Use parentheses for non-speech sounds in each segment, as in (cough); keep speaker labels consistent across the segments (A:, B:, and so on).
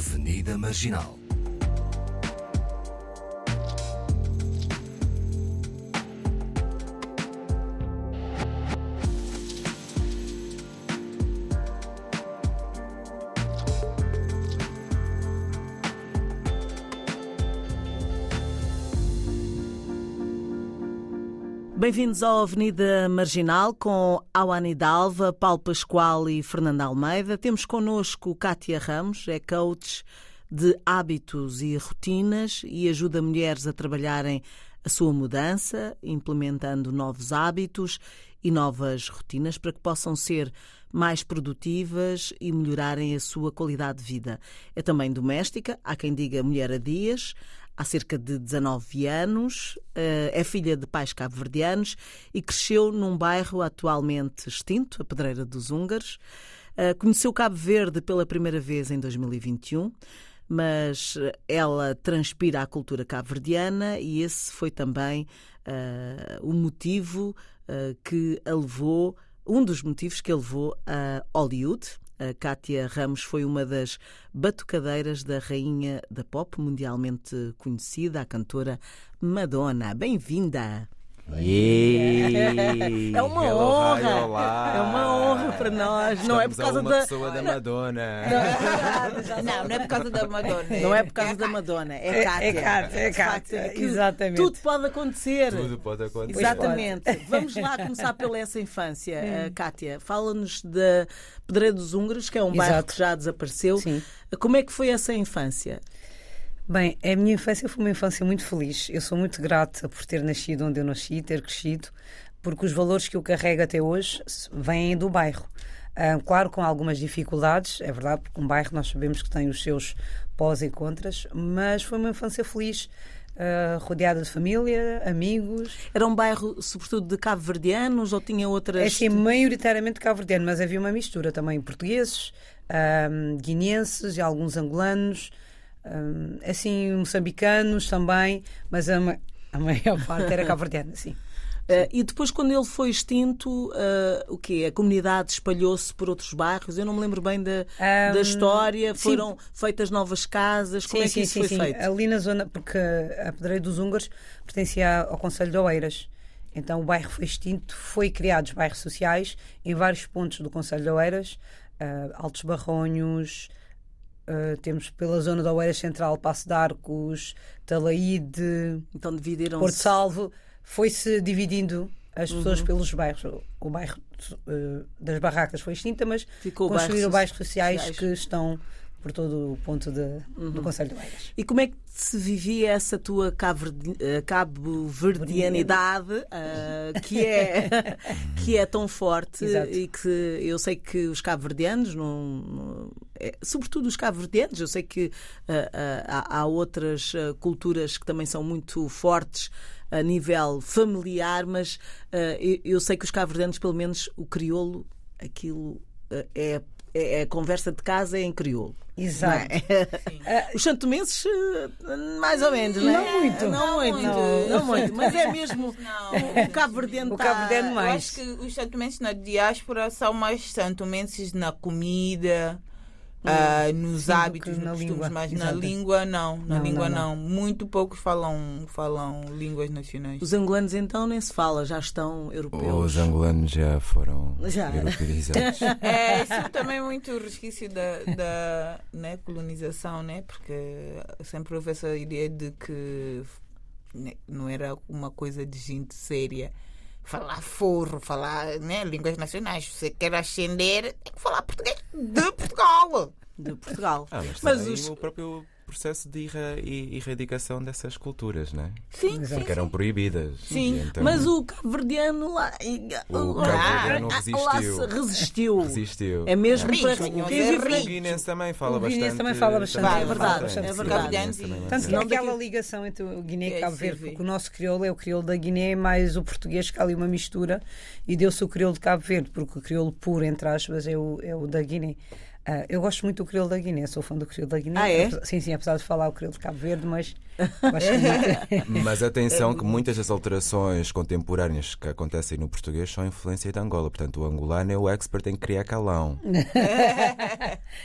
A: Avenida Marginal.
B: Bem-vindos à Avenida Marginal com Awani Dalva, Paulo Pascoal e Fernanda Almeida. Temos connosco Cátia Ramos, é coach de hábitos e rotinas e ajuda mulheres a trabalharem a sua mudança, implementando novos hábitos e novas rotinas para que possam ser mais produtivas e melhorarem a sua qualidade de vida. É também doméstica, há quem diga mulher a dias, há cerca de 19 anos, eh, é filha de pais cabo-verdianos e cresceu num bairro atualmente extinto, a Pedreira dos Húngaros. Eh, conheceu Cabo Verde pela primeira vez em 2021, mas ela transpira a cultura cabo-verdiana e esse foi também uh, o motivo uh, que a levou, um dos motivos que a levou a Hollywood, a Kátia Ramos foi uma das batucadeiras da rainha da pop mundialmente conhecida, a cantora Madonna. Bem-vinda!
C: Yeah.
B: É uma
C: Hello,
B: honra. É uma honra para nós.
C: Estamos
B: não é por causa
C: uma
B: da.
C: pessoa da Madonna. (laughs)
D: Não, não é por causa da Madonna.
B: Não é por causa da Madonna, é Cátia.
E: é Cátia, é Cátia,
B: que
E: exatamente.
B: Tudo pode acontecer.
C: Tudo pode acontecer.
B: Exatamente. (laughs) Vamos lá começar pela essa infância. Uh, Kátia, fala-nos da Pedreira dos Húngaros, que é um bairro
E: Exato.
B: que já desapareceu.
E: Sim.
B: Como é que foi essa infância?
E: Bem, a minha infância foi uma infância muito feliz. Eu sou muito grata por ter nascido onde eu nasci, ter crescido, porque os valores que eu carrego até hoje vêm do bairro. Ah, claro, com algumas dificuldades, é verdade, porque um bairro nós sabemos que tem os seus pós e contras, mas foi uma infância feliz, ah, rodeada de família, amigos.
B: Era um bairro, sobretudo, de cabo-verdianos ou tinha outras.
E: É assim, maioritariamente cabo-verdiano, mas havia uma mistura também portugueses, ahm, guineenses e alguns angolanos, ahm, assim, moçambicanos também, mas a, ma- a maior (laughs) parte era cabo-verdiana, sim.
B: Uh, e depois, quando ele foi extinto, uh, o quê? A comunidade espalhou-se por outros bairros? Eu não me lembro bem da,
E: Ahm,
B: da história.
E: sim.
B: Foram feitas novas casas? Como é que isso foi feito?
E: Ali na zona, porque a Pedreira dos Húngaros pertencia ao Conselho de Oeiras. Então o bairro foi extinto, foi criados bairros sociais em vários pontos do Conselho de Oeiras, ah, Altos Barronhos, ah, temos pela zona da Oeiras Central, Passo de Arcos, Talaíde,
B: Então.
E: Porto Salvo, foi-se dividindo as
B: Uhum.
E: pessoas pelos bairros. O- bairro eh, das barracas foi extinta, mas
B: Ficou
E: construíram
B: so-
E: bairros sociais,
B: sociais.
E: que estão por todo o ponto de-
B: Uhum.
E: do Conselho de Oeiras.
B: E como é que se vivia essa tua eh, cabo-verdianidade ah, que, é, (laughs) que é tão forte
E: Exato.
B: e que eu sei que os cabo-verdianos, é, sobretudo os cabo-verdianos, eu sei que ah, ah, há, há outras culturas que também são muito fortes a nível familiar, mas eu, eu sei que os cabo-verdianos, pelo menos o crioulo, aquilo ah, é, é a conversa de casa é em crioulo.
E: Exato.
B: Os santomenses, eh, mais ou menos, não é?
E: Não muito.
B: Não muito,
D: Não.
B: não muito. Mas é mesmo (laughs)
D: Não.
B: o cabo-verdiano
E: O
B: tá-
E: cabo-verdiano
D: Eu
E: mais.
D: acho que os santomenses na diáspora são mais santomenses na comida, ah, nos
E: Sim,
D: hábitos, nos
E: na
D: costumes,
E: língua.
D: mas na
E: Exato.
D: língua não. Na
E: Não,
D: língua
E: não,
D: não, Muito poucos falam, falam línguas nacionais.
B: Os angolanos então nem se fala, já estão europeus.
C: Os angolanos já foram
B: Já.
C: europeizados. (laughs)
D: É, isso também é muito resquício da, da né, colonização, né? Porque sempre houve essa ideia de que né, não era uma coisa de gente séria. Falar forro, falar né, línguas nacionais. Se você quer ascender, tem que falar português de Portugal.
B: De Portugal.
C: Ah, mas,
B: Mas os-
C: o próprio processo de erra erradicação dessas culturas, né?
D: Sim, sim.
C: Porque eram proibidas.
D: Sim,
C: então
B: Mas o cabo-verdiano lá,
C: O cabo-verdiano resistiu.
B: resistiu.
C: resistiu.
B: É mesmo para
D: é rico.
C: O Guinness também fala
E: O Guinness
C: bastante.
E: também fala bastante.
B: É verdade,
C: bastante.
B: é verdade.
C: o Guinness também
E: Tanto que
B: Não
E: é aquela
B: daquilo-
E: ligação entre o Guiné e
D: É,
E: Cabo Verde, porque o nosso crioulo é o crioulo da Guiné mais o português, que há ali uma mistura, e deu-se o crioulo de Cabo Verde, porque o crioulo puro, entre aspas, é o, é o da Guiné. Ah, eu gosto muito do crioulo da Guiné, sou fã do crioulo da Guiné.
B: Ah, é?
E: Sim, sim, apesar de falar o crioulo de Cabo Verde, mas. (laughs)
C: Mas atenção que muitas das alterações contemporâneas que acontecem no português são influência de Angola. Portanto, o angolano é o expert em criar calão. (laughs)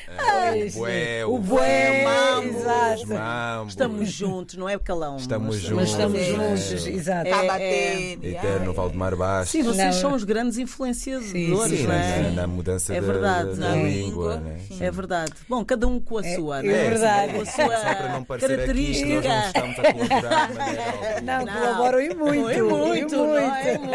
E: Pois.
C: bué,
E: O bué,
D: mambo.
E: exato.
C: mambo.
B: Estamos juntos, não é calão.
C: Estamos
B: mas-
E: Mas estamos
D: É.
E: juntos, exato.
D: Está a
B: É,
D: bater.
C: Eterno Valdemar Bastos.
B: Sim, vocês
E: Não.
B: são os grandes influenciadores,
E: Sim,
C: Sim,
B: não é?
C: na, na mudança
B: É
C: da,
B: verdade.
C: da
D: Na
C: língua.
D: língua,
C: né?
B: É verdade. Bom, cada um com a
E: É-
B: sua,
E: é
B: não é?
E: verdade.
B: Com a sua
C: Só para não parecer aqui que
B: característica.
C: Não estamos a colaborar de maneira (laughs) alguma.
E: Não, colaboram e muito.
B: É muito,
E: e
B: não é muito.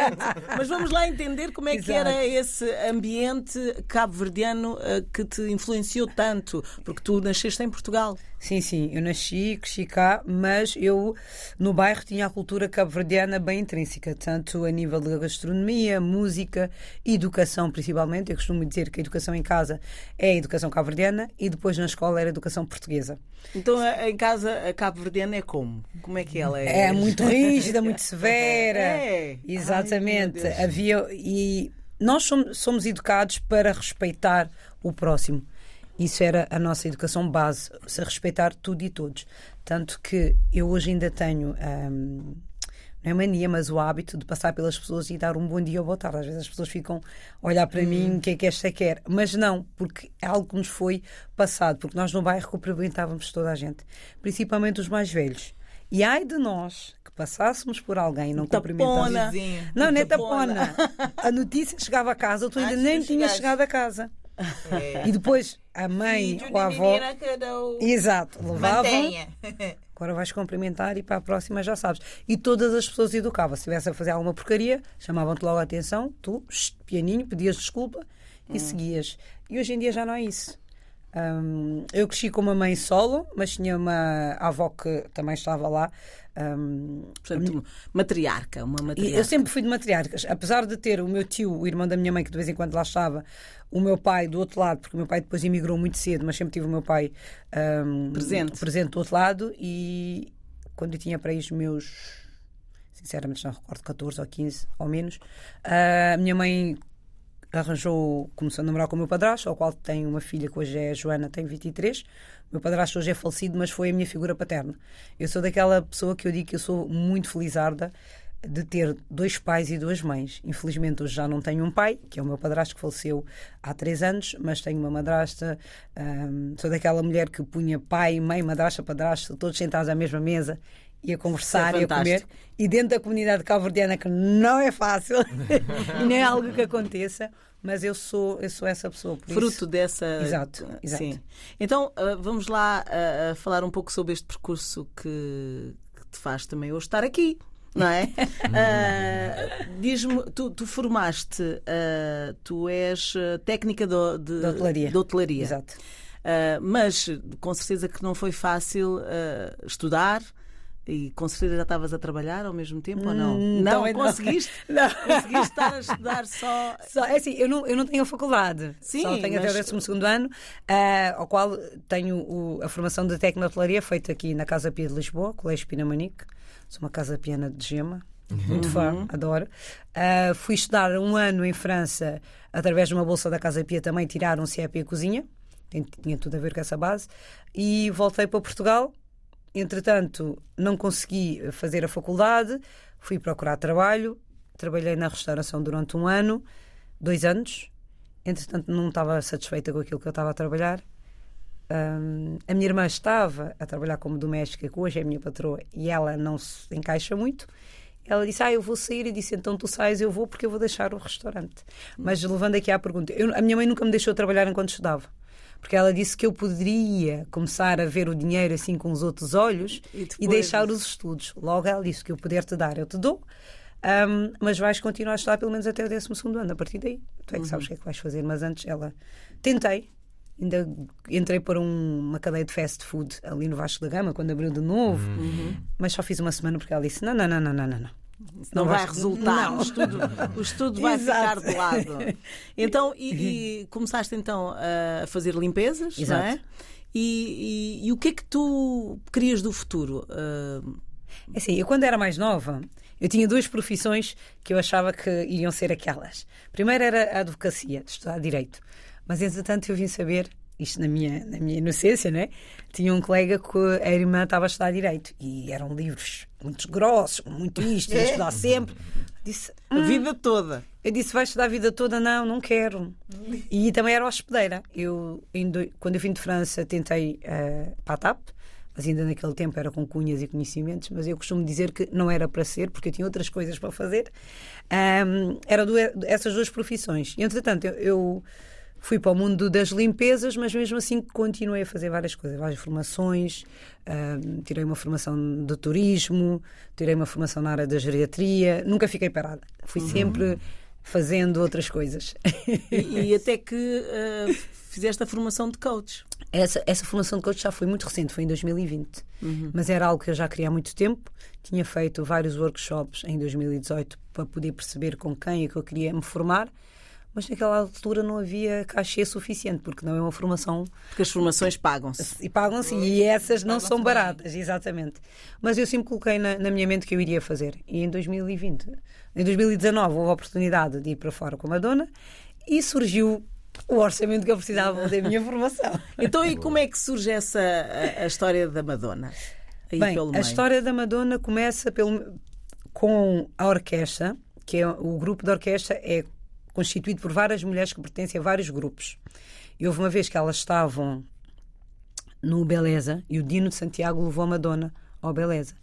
B: Mas vamos lá entender como é que
E: Exato.
B: era esse ambiente cabo-verdiano eh, que te influenciou tanto, porque tu nasceste em Portugal.
E: Sim, sim, eu nasci, cresci cá, mas eu no bairro tinha a cultura cabo-verdiana bem intrínseca, tanto a nível de gastronomia, música, educação principalmente. Eu costumo dizer que a educação em casa é a educação cabo-verdiana e depois na escola era a educação portuguesa.
B: Então em casa a cabo-verdiana é como? Como é que ela é?
E: É muito rígida, (laughs) muito severa.
B: É.
E: Exatamente.
B: Ai.
E: Havia e nós somos, somos educados para respeitar o próximo. Isso era a nossa educação base, se respeitar tudo e todos. Tanto que eu hoje ainda tenho, hum, não é mania, mas o hábito de passar pelas pessoas e dar um bom dia ou boa tarde. Às vezes as pessoas ficam a olhar para mim, o que é que esta quer? Mas não, porque é algo que nos foi passado, porque nós no bairro cumprimentávamos toda a gente, principalmente os mais velhos. E ai de nós que passássemos por alguém e não cumprimentássemos.
D: Vizinho.
E: Não, nem
B: Tapona.
E: tapona. A notícia chegava a casa, tu ainda nem
D: chegares.
E: chegado a casa.
D: É.
E: E depois a mãe
D: Filho
E: ou a avó. Exato, levavam.
D: Mantenha. (laughs)
E: Agora vais cumprimentar e para a próxima já sabes. E todas as pessoas educavam. Se estivesse a fazer alguma porcaria, chamavam-te logo a atenção, tu, pianinho, pedias desculpa e seguias. E hoje em dia já não é isso. Hum, eu cresci com uma mãe solo, mas tinha uma avó que também estava lá. Hum,
B: Portanto, matriarca, uma
E: e
B: matriarca.
E: eu sempre fui de matriarcas. Apesar de ter o meu tio, o irmão da minha mãe, que de vez em quando lá estava, o meu pai do outro lado, porque o meu pai depois emigrou muito cedo, mas sempre tive o meu pai hum,
B: Presente.
E: presente do outro lado. E quando eu tinha para aí os meus, sinceramente não recordo, 14 ou 15 ou menos, a minha mãe arranjou, começou a namorar com o meu padrasto, ao qual tem uma filha que hoje é a Joana, tem 23. O meu padrasto hoje é falecido, mas foi a minha figura paterna. Eu sou daquela pessoa que eu digo que eu sou muito felizarda de ter dois pais e duas mães. Infelizmente hoje já não tenho um pai, que é o meu padrasto que faleceu há três anos, mas tenho uma madrasta. hum, sou daquela mulher que punha pai, mãe, madrasta, padrasto, todos sentados à mesma mesa e a conversar
B: é
E: e a comer. E dentro da comunidade cabo-verdiana, que não é fácil (laughs) e nem é algo que aconteça, mas eu sou, eu sou essa pessoa.
B: Fruto
E: isso,
B: dessa.
E: Exato, exato.
B: Sim. Então, ah, vamos lá ah, ah, falar um pouco sobre este percurso que, que te faz também hoje estar aqui. Não é? (laughs) Ah, Diz-me, tu, tu formaste, ah, tu és ah, técnica do- de,
E: De hotelaria.
B: de hotelaria.
E: Exato.
B: Ah, mas com certeza que não foi fácil estudar e com certeza já estavas a trabalhar ao mesmo tempo ou não?
E: Hum,
B: não,
E: não.
B: conseguiste? (laughs)
E: Não.
B: Conseguiste estar a estudar só. (laughs)
E: Só, é assim, eu não, eu não tenho a faculdade.
B: Sim,
E: Só tenho
B: mas-
E: até o 12 ano, ah, ao qual tenho o- a formação de técnico de hotelaria feita aqui na Casa Pia de Lisboa, Colégio Pinamanique. Sou uma casa piana de gema. Muito fã, adoro. Ah, fui estudar um ano em França através de uma bolsa da Casa Pia também tirar um CEP Cozinha. Tinha tudo a ver com essa base. E voltei para Portugal. Entretanto, não consegui fazer a faculdade. Fui procurar trabalho. Trabalhei na restauração durante um ano, dois anos. Entretanto, não estava satisfeita com aquilo que eu estava a trabalhar. Hum, a minha irmã estava a trabalhar como doméstica, que hoje é a minha patroa, e ela não se encaixa muito. Ela disse: Ah, eu vou sair. E disse: Então tu sais, eu vou, porque eu vou deixar o restaurante. Mas levando aqui à pergunta, eu- a minha mãe nunca me deixou trabalhar enquanto estudava. Porque ela disse que eu poderia começar a ver o dinheiro assim com os outros olhos
B: E
E: e,
B: depois-
E: deixar os estudos. Logo ela disse que eu puder te dar, eu te dou. Hum, mas vais continuar a estudar pelo menos até o 12 ano. A partir daí, tu é que sabes o que é que vais fazer. Mas antes ela. Tentei. Ainda entrei para um- uma cadeia de fast food ali no Vasco da Gama, quando abriu de novo. Mas só fiz uma semana porque ela disse: não, não, não, não, não, não. não.
B: Não,
E: Não
B: vai resultar.
E: Não.
B: O estudo, o estudo vai
E: Exato.
B: ficar de lado. (laughs) Então, e, e começaste então a fazer limpezas, não é?
E: Exato.
B: E, e- e o que é que tu querias do futuro?
E: É Assim, eu quando era mais nova, eu tinha duas profissões que eu achava que iriam ser aquelas. Primeiro era a advocacia, de estudar direito. Mas entretanto eu vim saber isto na minha, na minha inocência, né? Tinha um colega que a irmã estava a estudar Direito e eram livros muito grossos, muito isto, ia estudar sempre. (laughs) Disse,
B: A vida toda.
E: eu disse, vais estudar a vida toda? Não, não quero. E também era hospedeira. Eu, quando eu vim de França, tentei eh, para a TAP, mas ainda naquele tempo era com cunhas e conhecimentos, mas eu costumo dizer que não era para ser, porque eu tinha outras coisas para fazer. Ahm, era do- essas duas profissões. E, entretanto, eu, eu fui para o mundo das limpezas, mas mesmo assim continuei a fazer várias coisas, várias formações. ahm, tirei uma formação de turismo, tirei uma formação na área da geriatria. Nunca fiquei parada. Fui sempre fazendo outras coisas.
B: E, e (laughs) até que ah, fizeste a formação de coach.
E: Essa, essa formação de coach já foi muito recente, foi em 2020. Mas era algo que eu já queria há muito tempo. Tinha feito vários workshops em 2018 para poder perceber com quem é que eu queria me formar. Mas naquela altura não havia cachê suficiente, porque não é uma formação
B: Porque as formações pagam-se.
E: e pagam-se e essas não são baratas, exatamente. Mas eu sempre coloquei na, na minha mente que eu iria fazer. E em 2020, em 2019, houve a oportunidade de ir para fora com a Madonna e surgiu o orçamento que eu precisava da minha formação. (laughs)
B: Então, e como é que surge essa a, a história da Madonna?
E: Bem, a história da Madonna começa pelo, com a orquestra, que é o grupo de orquestra é constituído por várias mulheres que pertencem a vários grupos. E houve uma vez que elas estavam no Beleza e o Dino de Santiago levou a Madonna ao Beleza.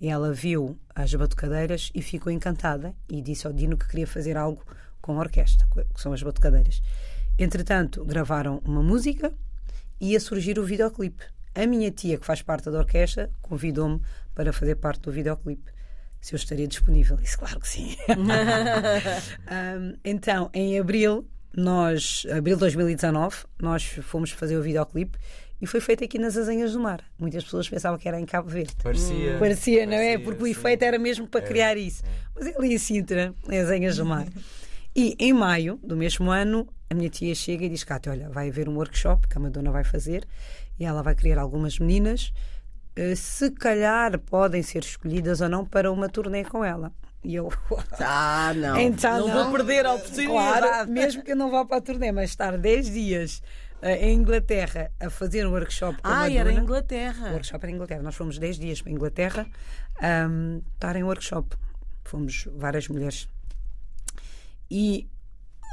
E: E ela viu as batucadeiras e ficou encantada e disse ao Dino que queria fazer algo com a orquestra, que são as batucadeiras. Entretanto, gravaram uma música e ia surgir o videoclipe. A minha tia, que faz parte da orquestra, convidou-me para fazer parte do videoclipe. Se eu estaria disponível. Isso, claro que sim. (laughs) Um, então, em abril, nós, abril de 2019, nós fomos fazer o videoclipe e foi feito aqui nas Azenhas do Mar. Muitas pessoas pensavam que era em Cabo Verde.
C: Parecia.
E: Parecia, não é?
C: Parecia,
E: Porque o
C: sim.
E: efeito era mesmo para criar isso. Mas é ali em Sintra, em Azenhas do Mar. E em maio do mesmo ano, a minha tia chega e diz: Cátia, olha, vai haver um workshop que a Madonna vai fazer e ela vai criar algumas meninas. Eh, Se calhar podem ser escolhidas ou não para uma turnê com ela. E eu, (laughs)
B: Ah, não.
E: Então,
B: não, vou perder a oportunidade.
E: Claro, mesmo que eu não vá para a turnê, mas estar 10 dias eh, em Inglaterra a fazer um workshop com a
B: Ah,
E: Madonna.
B: era em
E: O
B: Inglaterra.
E: workshop era em Inglaterra. Nós fomos 10 dias para a Inglaterra ahm, estar em workshop. Fomos várias mulheres. E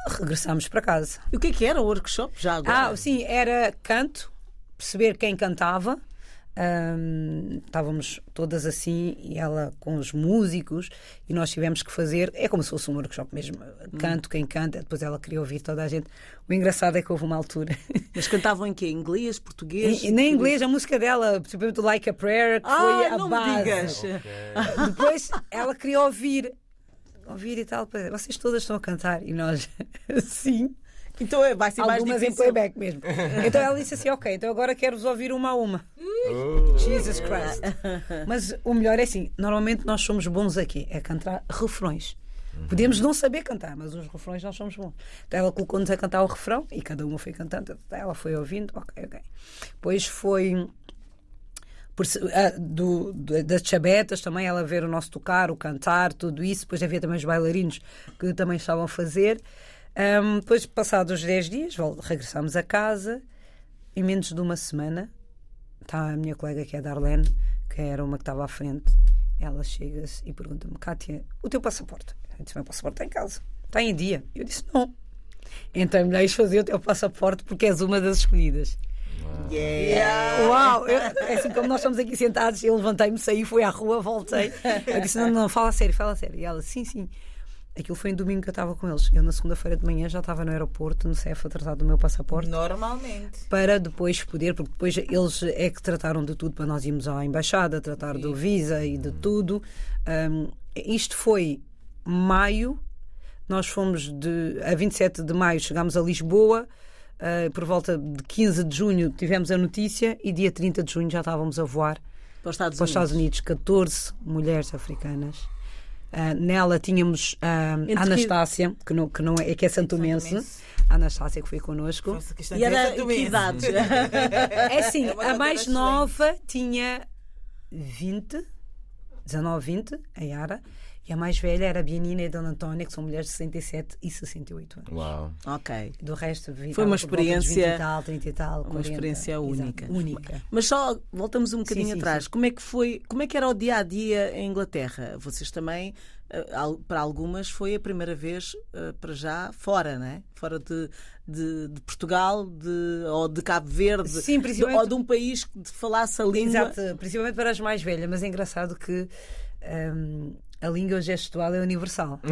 E: regressámos para casa.
B: E o que é que era o workshop já agora?
E: Ah, sim, era canto, perceber quem cantava. Ahm, estávamos todas assim e ela com os músicos e nós tivemos que fazer é como se fosse um workshop mesmo canto quem canta depois ela queria ouvir toda a gente o engraçado é que houve uma altura (laughs)
B: Mas cantavam em quê? Inglês, português?
E: e, nem inglês a música dela principalmente o Like a Prayer que
B: Ah,
E: foi a
B: não
E: base
B: me digas. (laughs)
E: depois ela queria ouvir ouvir e tal vocês todas estão a cantar e nós (laughs) sim
B: Então é, vai ser mais
E: algumas em
B: difícil.
E: playback mesmo. (laughs) Então ela disse assim: Ok, então agora quero-vos ouvir uma a uma.
C: Oh.
E: Jesus Christ. (laughs) Mas o melhor é assim: normalmente nós somos bons aqui, é cantar refrões. Podemos não saber cantar, mas os refrões nós somos bons. Então ela colocou-nos a cantar o refrão e cada uma foi cantando. Ela foi ouvindo, ok, ok. Depois foi. por ah, do, do- das chabetas também, ela ver o nosso tocar, o cantar, tudo isso. Depois havia também os bailarinos que também estavam a fazer. Ahm, depois, passados os 10 dias, regressámos a casa. Em menos de uma semana, está a minha colega que é a Darlene, que era uma que estava à frente. Ela chega-se e pergunta-me: Kátia, o teu passaporte? Eu disse: meu passaporte está em casa, está em dia. Eu disse: Não. Então melhor ires fazer o teu passaporte porque és uma das escolhidas.
B: Yeah.
E: Uau! Eu, é assim como nós estamos aqui sentados, eu levantei-me, saí, fui à rua, voltei. Eu disse: Não, não, fala sério, fala sério. E ela: Sim, sim. Aquilo foi em domingo que eu estava com eles. Eu, na segunda-feira de manhã, já estava no aeroporto, no CEF, a tratar do meu passaporte
D: Normalmente.
E: para depois poder, porque depois eles é que trataram de tudo para nós irmos à embaixada, tratar do visa e de tudo. Um, isto foi maio, nós fomos de, a 27 de maio, chegámos a Lisboa. uh, por volta de 15 de junho tivemos a notícia e dia 30 de junho já estávamos a voar
B: Para os Estados
E: para os
B: Unidos.
E: Estados Unidos 14 mulheres africanas. Uh, nela tínhamos uh,
B: Entre
E: a Anastácia, que não, que não é, que é. Santomense. A Anastácia que foi connosco.
D: Nossa, que
B: E era em que idades? (laughs)
E: É assim,
D: É
E: a mais nova tinha 20, 19, 20, a Yara, E a mais velha era a Bianina e a Dona Antónia, que são mulheres de 67 e 68 anos.
C: Uau.
B: Ok.
E: Do resto, vi-
B: Foi uma
E: estava por volta dos 20
B: experiência-
E: e tal, 30 e tal,
B: Uma
E: 40.
B: experiência
E: Exato,
B: única.
E: única.
B: Mas só voltamos um bocadinho
E: sim,
B: atrás.
E: sim.
B: Como é que foi? Como é que era o dia a dia em Inglaterra? Vocês também, eh, para algumas, foi a primeira vez eh, para já fora, não é? Fora de, de, de Portugal, de, ou de Cabo Verde,
E: Sim, principalmente-
B: ou de um país que falasse a língua.
E: Exato, principalmente para as mais velhas, mas é engraçado que hum, a língua gestual é universal. (laughs) (laughs)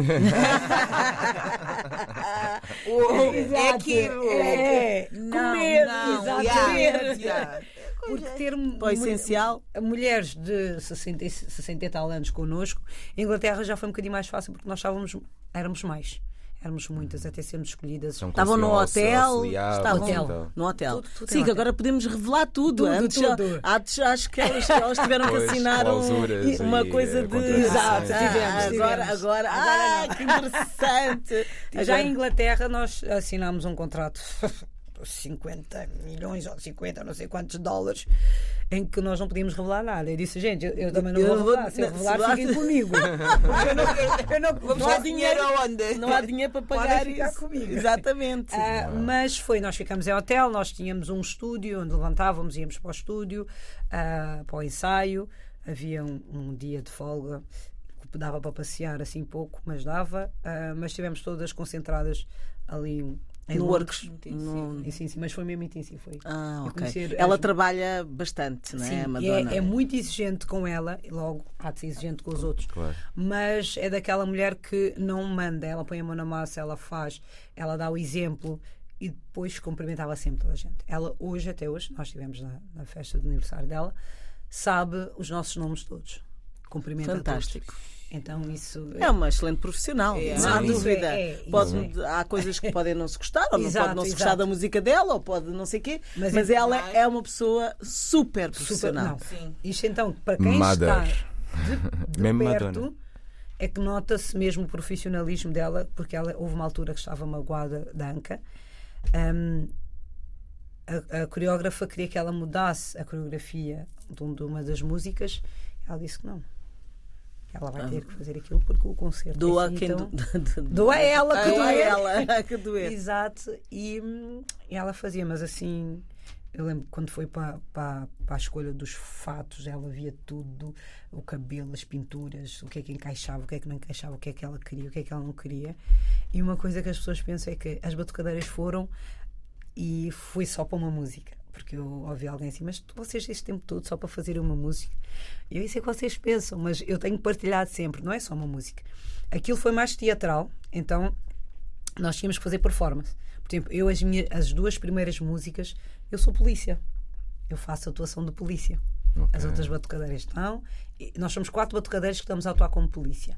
E: (laughs)
D: É que
E: É,
D: não,
E: comer,
D: não,
E: exato,
D: yeah, yeah.
E: Porque ter
B: o essencial.
E: mulheres de 60, e 60 e tal anos connosco, em Inglaterra já foi um bocadinho mais fácil porque nós estávamos, éramos mais. Éramos muitas, até sermos escolhidas.
C: Então
B: Estavam no hotel.
C: auxiliar,
B: Estavam
E: Hotel.
C: então.
B: no hotel.
E: Tudo, tudo
B: Sim, que agora podemos revelar tudo.
E: Tudo,
B: antes,
E: tudo.
B: antes acho que elas, elas tiveram que assinar um- uma coisa de.
E: Exato,
B: Ah,
E: tivemos,
B: agora,
E: tivemos.
B: agora,
E: Agora
B: ah, que interessante. (laughs)
E: Já em Inglaterra nós assinámos um contrato 50 milhões ou 50, não sei quantos dólares, em que nós não podíamos revelar nada. Eu disse, gente, eu, eu também não vou
B: vou-
E: revelar. Se eu
B: se
E: revelar,
B: lá-
E: fiquem comigo. (laughs) Eu não, eu não,
D: Vamos
E: não há
D: dinheiro aonde?
B: Não há dinheiro para pagar
E: ficar
B: isso.
E: comigo.
B: Exatamente.
E: Ah, mas foi, nós ficamos em hotel, nós tínhamos um estúdio onde levantávamos, íamos para o estúdio, ah, para o ensaio, havia um, um dia de folga que dava para passear assim pouco, mas dava, ah, mas estivemos todas concentradas ali em
B: no
E: Londres.
B: works. No...
E: Sim, sim, sim, mas foi mesmo intensivo. Foi.
B: Ah, ok.
E: conhecer
B: Ela
E: as-
B: trabalha bastante, não é,
E: Sim,
B: a
E: e
B: Madonna?
E: é, é muito exigente com ela, e logo há de ser exigente com os outros.
C: Claro.
E: Mas é daquela mulher que não manda, ela põe a mão na massa, ela faz, ela dá o exemplo e depois cumprimentava sempre toda a gente. Ela hoje, até hoje, nós estivemos na, na festa de aniversário dela, sabe os nossos nomes todos. Cumprimenta
B: Fantástico.
E: todos. Então isso
B: É uma excelente profissional,
D: É.
B: não há dúvida.
E: É, é,
B: Pode- há coisas que podem não se gostar, ou não
E: Exato,
B: pode não se
E: exato.
B: gostar da música dela, ou pode não sei o quê, mas,
E: Mas
B: ela
D: mas-
B: é uma pessoa super
E: super.
B: profissional.
E: Não.
D: Sim.
E: Isto então, para quem
C: Mother.
E: está de, de (laughs)
C: Mesmo
E: perto,
C: Madonna.
E: é que nota-se mesmo o profissionalismo dela, porque ela houve uma altura que estava magoada da anca. Hum, a, a coreógrafa queria que ela mudasse a coreografia de, um- de uma das músicas. Ela disse que não. Ela vai ter que fazer aquilo porque o concerto. é
B: Doa
E: assim,
B: quem
E: então, (laughs)
B: do-
E: doa ela que
B: Doa ela (laughs) que doer.
E: Exato, e, hum, e ela fazia, mas assim, eu lembro que quando foi para, para, para a escolha dos fatos, ela via tudo, o cabelo, as pinturas, o que é que encaixava, o que é que não encaixava, o que é que ela queria, o que é que ela não queria. E uma coisa que as pessoas pensam é que as batucadeiras foram e foi só para uma música. Porque eu ouvi alguém assim, mas vocês este tempo todo só para fazer uma música. E eu isso é que vocês pensam, mas eu tenho partilhado sempre, não é só uma música. Aquilo foi mais teatral, então nós tínhamos que fazer performance. Por exemplo, eu as, minhas, as duas primeiras músicas, eu sou polícia. Eu faço atuação de polícia. As outras batucadeiras estão. Nós somos quatro batucadeiras que estamos a atuar como polícia.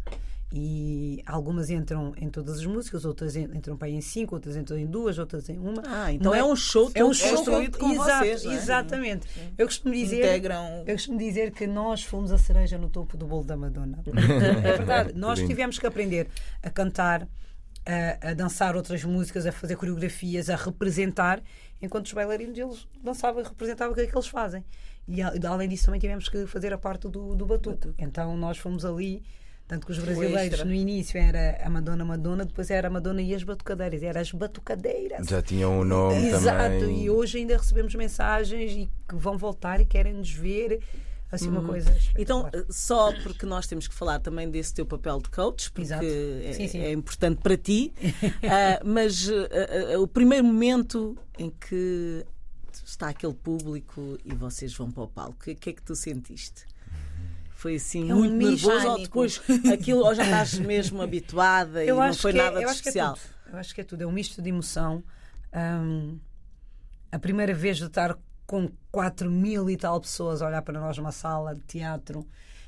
E: E algumas entram em todas as músicas, outras en- entram para aí em cinco, outras entram em duas, outras em uma.
B: Ah, então
E: Mas
B: é um show
E: é um show
B: construído com
E: exato,
B: vocês, não é?
E: Exatamente. Eu costumo dizer.
D: Integram.
E: Eu costumo dizer que nós fomos a cereja no topo do bolo da Madonna. (laughs) é verdade. Nós tivemos que aprender a cantar, a, a dançar outras músicas, a fazer coreografias, a representar, enquanto os bailarinos eles dançavam e representavam o que é que eles fazem. E além disso também tivemos que fazer a parte do, do batuque. Então nós fomos ali. Tanto que os brasileiros
D: extra.
E: no início era a Madonna Madonna, depois era a Madonna e as batucadeiras, era as batucadeiras.
C: Já tinham um nome
E: Exato,
C: também.
E: e hoje ainda recebemos mensagens e que vão voltar e querem nos ver. Assim, uma coisa.
B: Então, só porque nós temos que falar também desse teu papel de coach, porque
E: Exato.
B: é,
E: Sim, sim.
B: é importante para ti, (laughs) ah, mas ah, ah, o primeiro momento em que está aquele público e vocês vão para o palco, o que é que tu sentiste? Foi assim
E: É um
B: muito
E: misto
B: nervoso ou depois aquilo ou já estás mesmo habituada (laughs) e não foi
E: que é-
B: nada
E: eu
B: de
E: acho que é
B: especial?
E: tudo. eu acho que é tudo, é um misto de emoção. Hum, a primeira vez de estar com 4 mil e tal pessoas a olhar para nós numa sala de teatro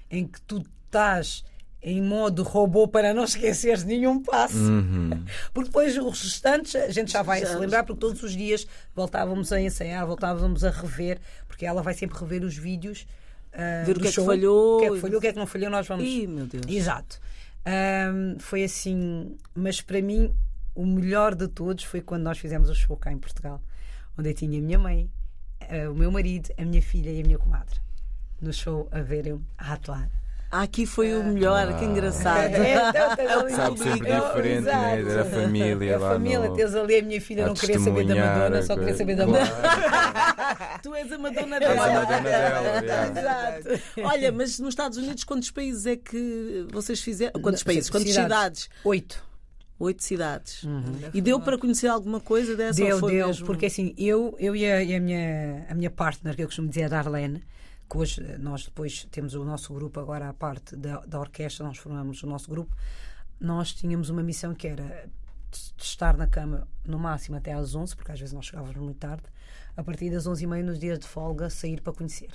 E: em que tu estás em modo robô para não (laughs) esqueceres de nenhum passo. (laughs) Porque depois os restantes a gente já vai se lembrar, porque todos os dias voltávamos a ensaiar, voltávamos a rever, porque ela vai sempre rever os vídeos. Ah,
B: Ver o
E: do
B: que é que
E: show,
B: falhou.
E: O que é que falhou, o que é que não falhou, nós vamos.
B: Ih, meu Deus.
E: Exato. Ahm, foi assim, mas para mim o melhor de todos foi quando nós fizemos o show cá em Portugal, onde eu tinha a minha mãe, ah, o meu marido, a minha filha e a minha comadre no show a verem a atuar.
B: Aqui foi o melhor,
C: Ah.
B: que engraçado.
E: É, então, (laughs)
C: Sabe sempre diferente, né?
E: exato.
C: Da família
E: A
C: lá
E: família,
C: no-
E: tens ali a minha filha
C: a
E: não queria saber da Madonna, só queria saber da
C: Claro.
E: Madonna. (laughs)
B: tu és a Madonna
C: És a
B: dela.
C: Madonna dela. (laughs)
B: Exato. Olha, mas nos Estados Unidos, quantos países é que vocês fizeram? Quantos países? Quantas
E: Cidades. Oito.
B: Oito cidades. E deu para conhecer alguma coisa dessa? ou
E: Deu,
B: foi
E: deu,
B: mesmo?
E: porque assim, eu, eu e, a, e a minha, a minha partner, que eu costumo dizer a Darlene, que hoje eh, nós depois temos o nosso grupo agora à parte da, da orquestra, nós formamos o nosso grupo, nós tínhamos uma missão que era estar na cama no máximo até às 11, porque às vezes nós chegávamos muito tarde, a partir das 11h30 nos dias de folga, sair para conhecer.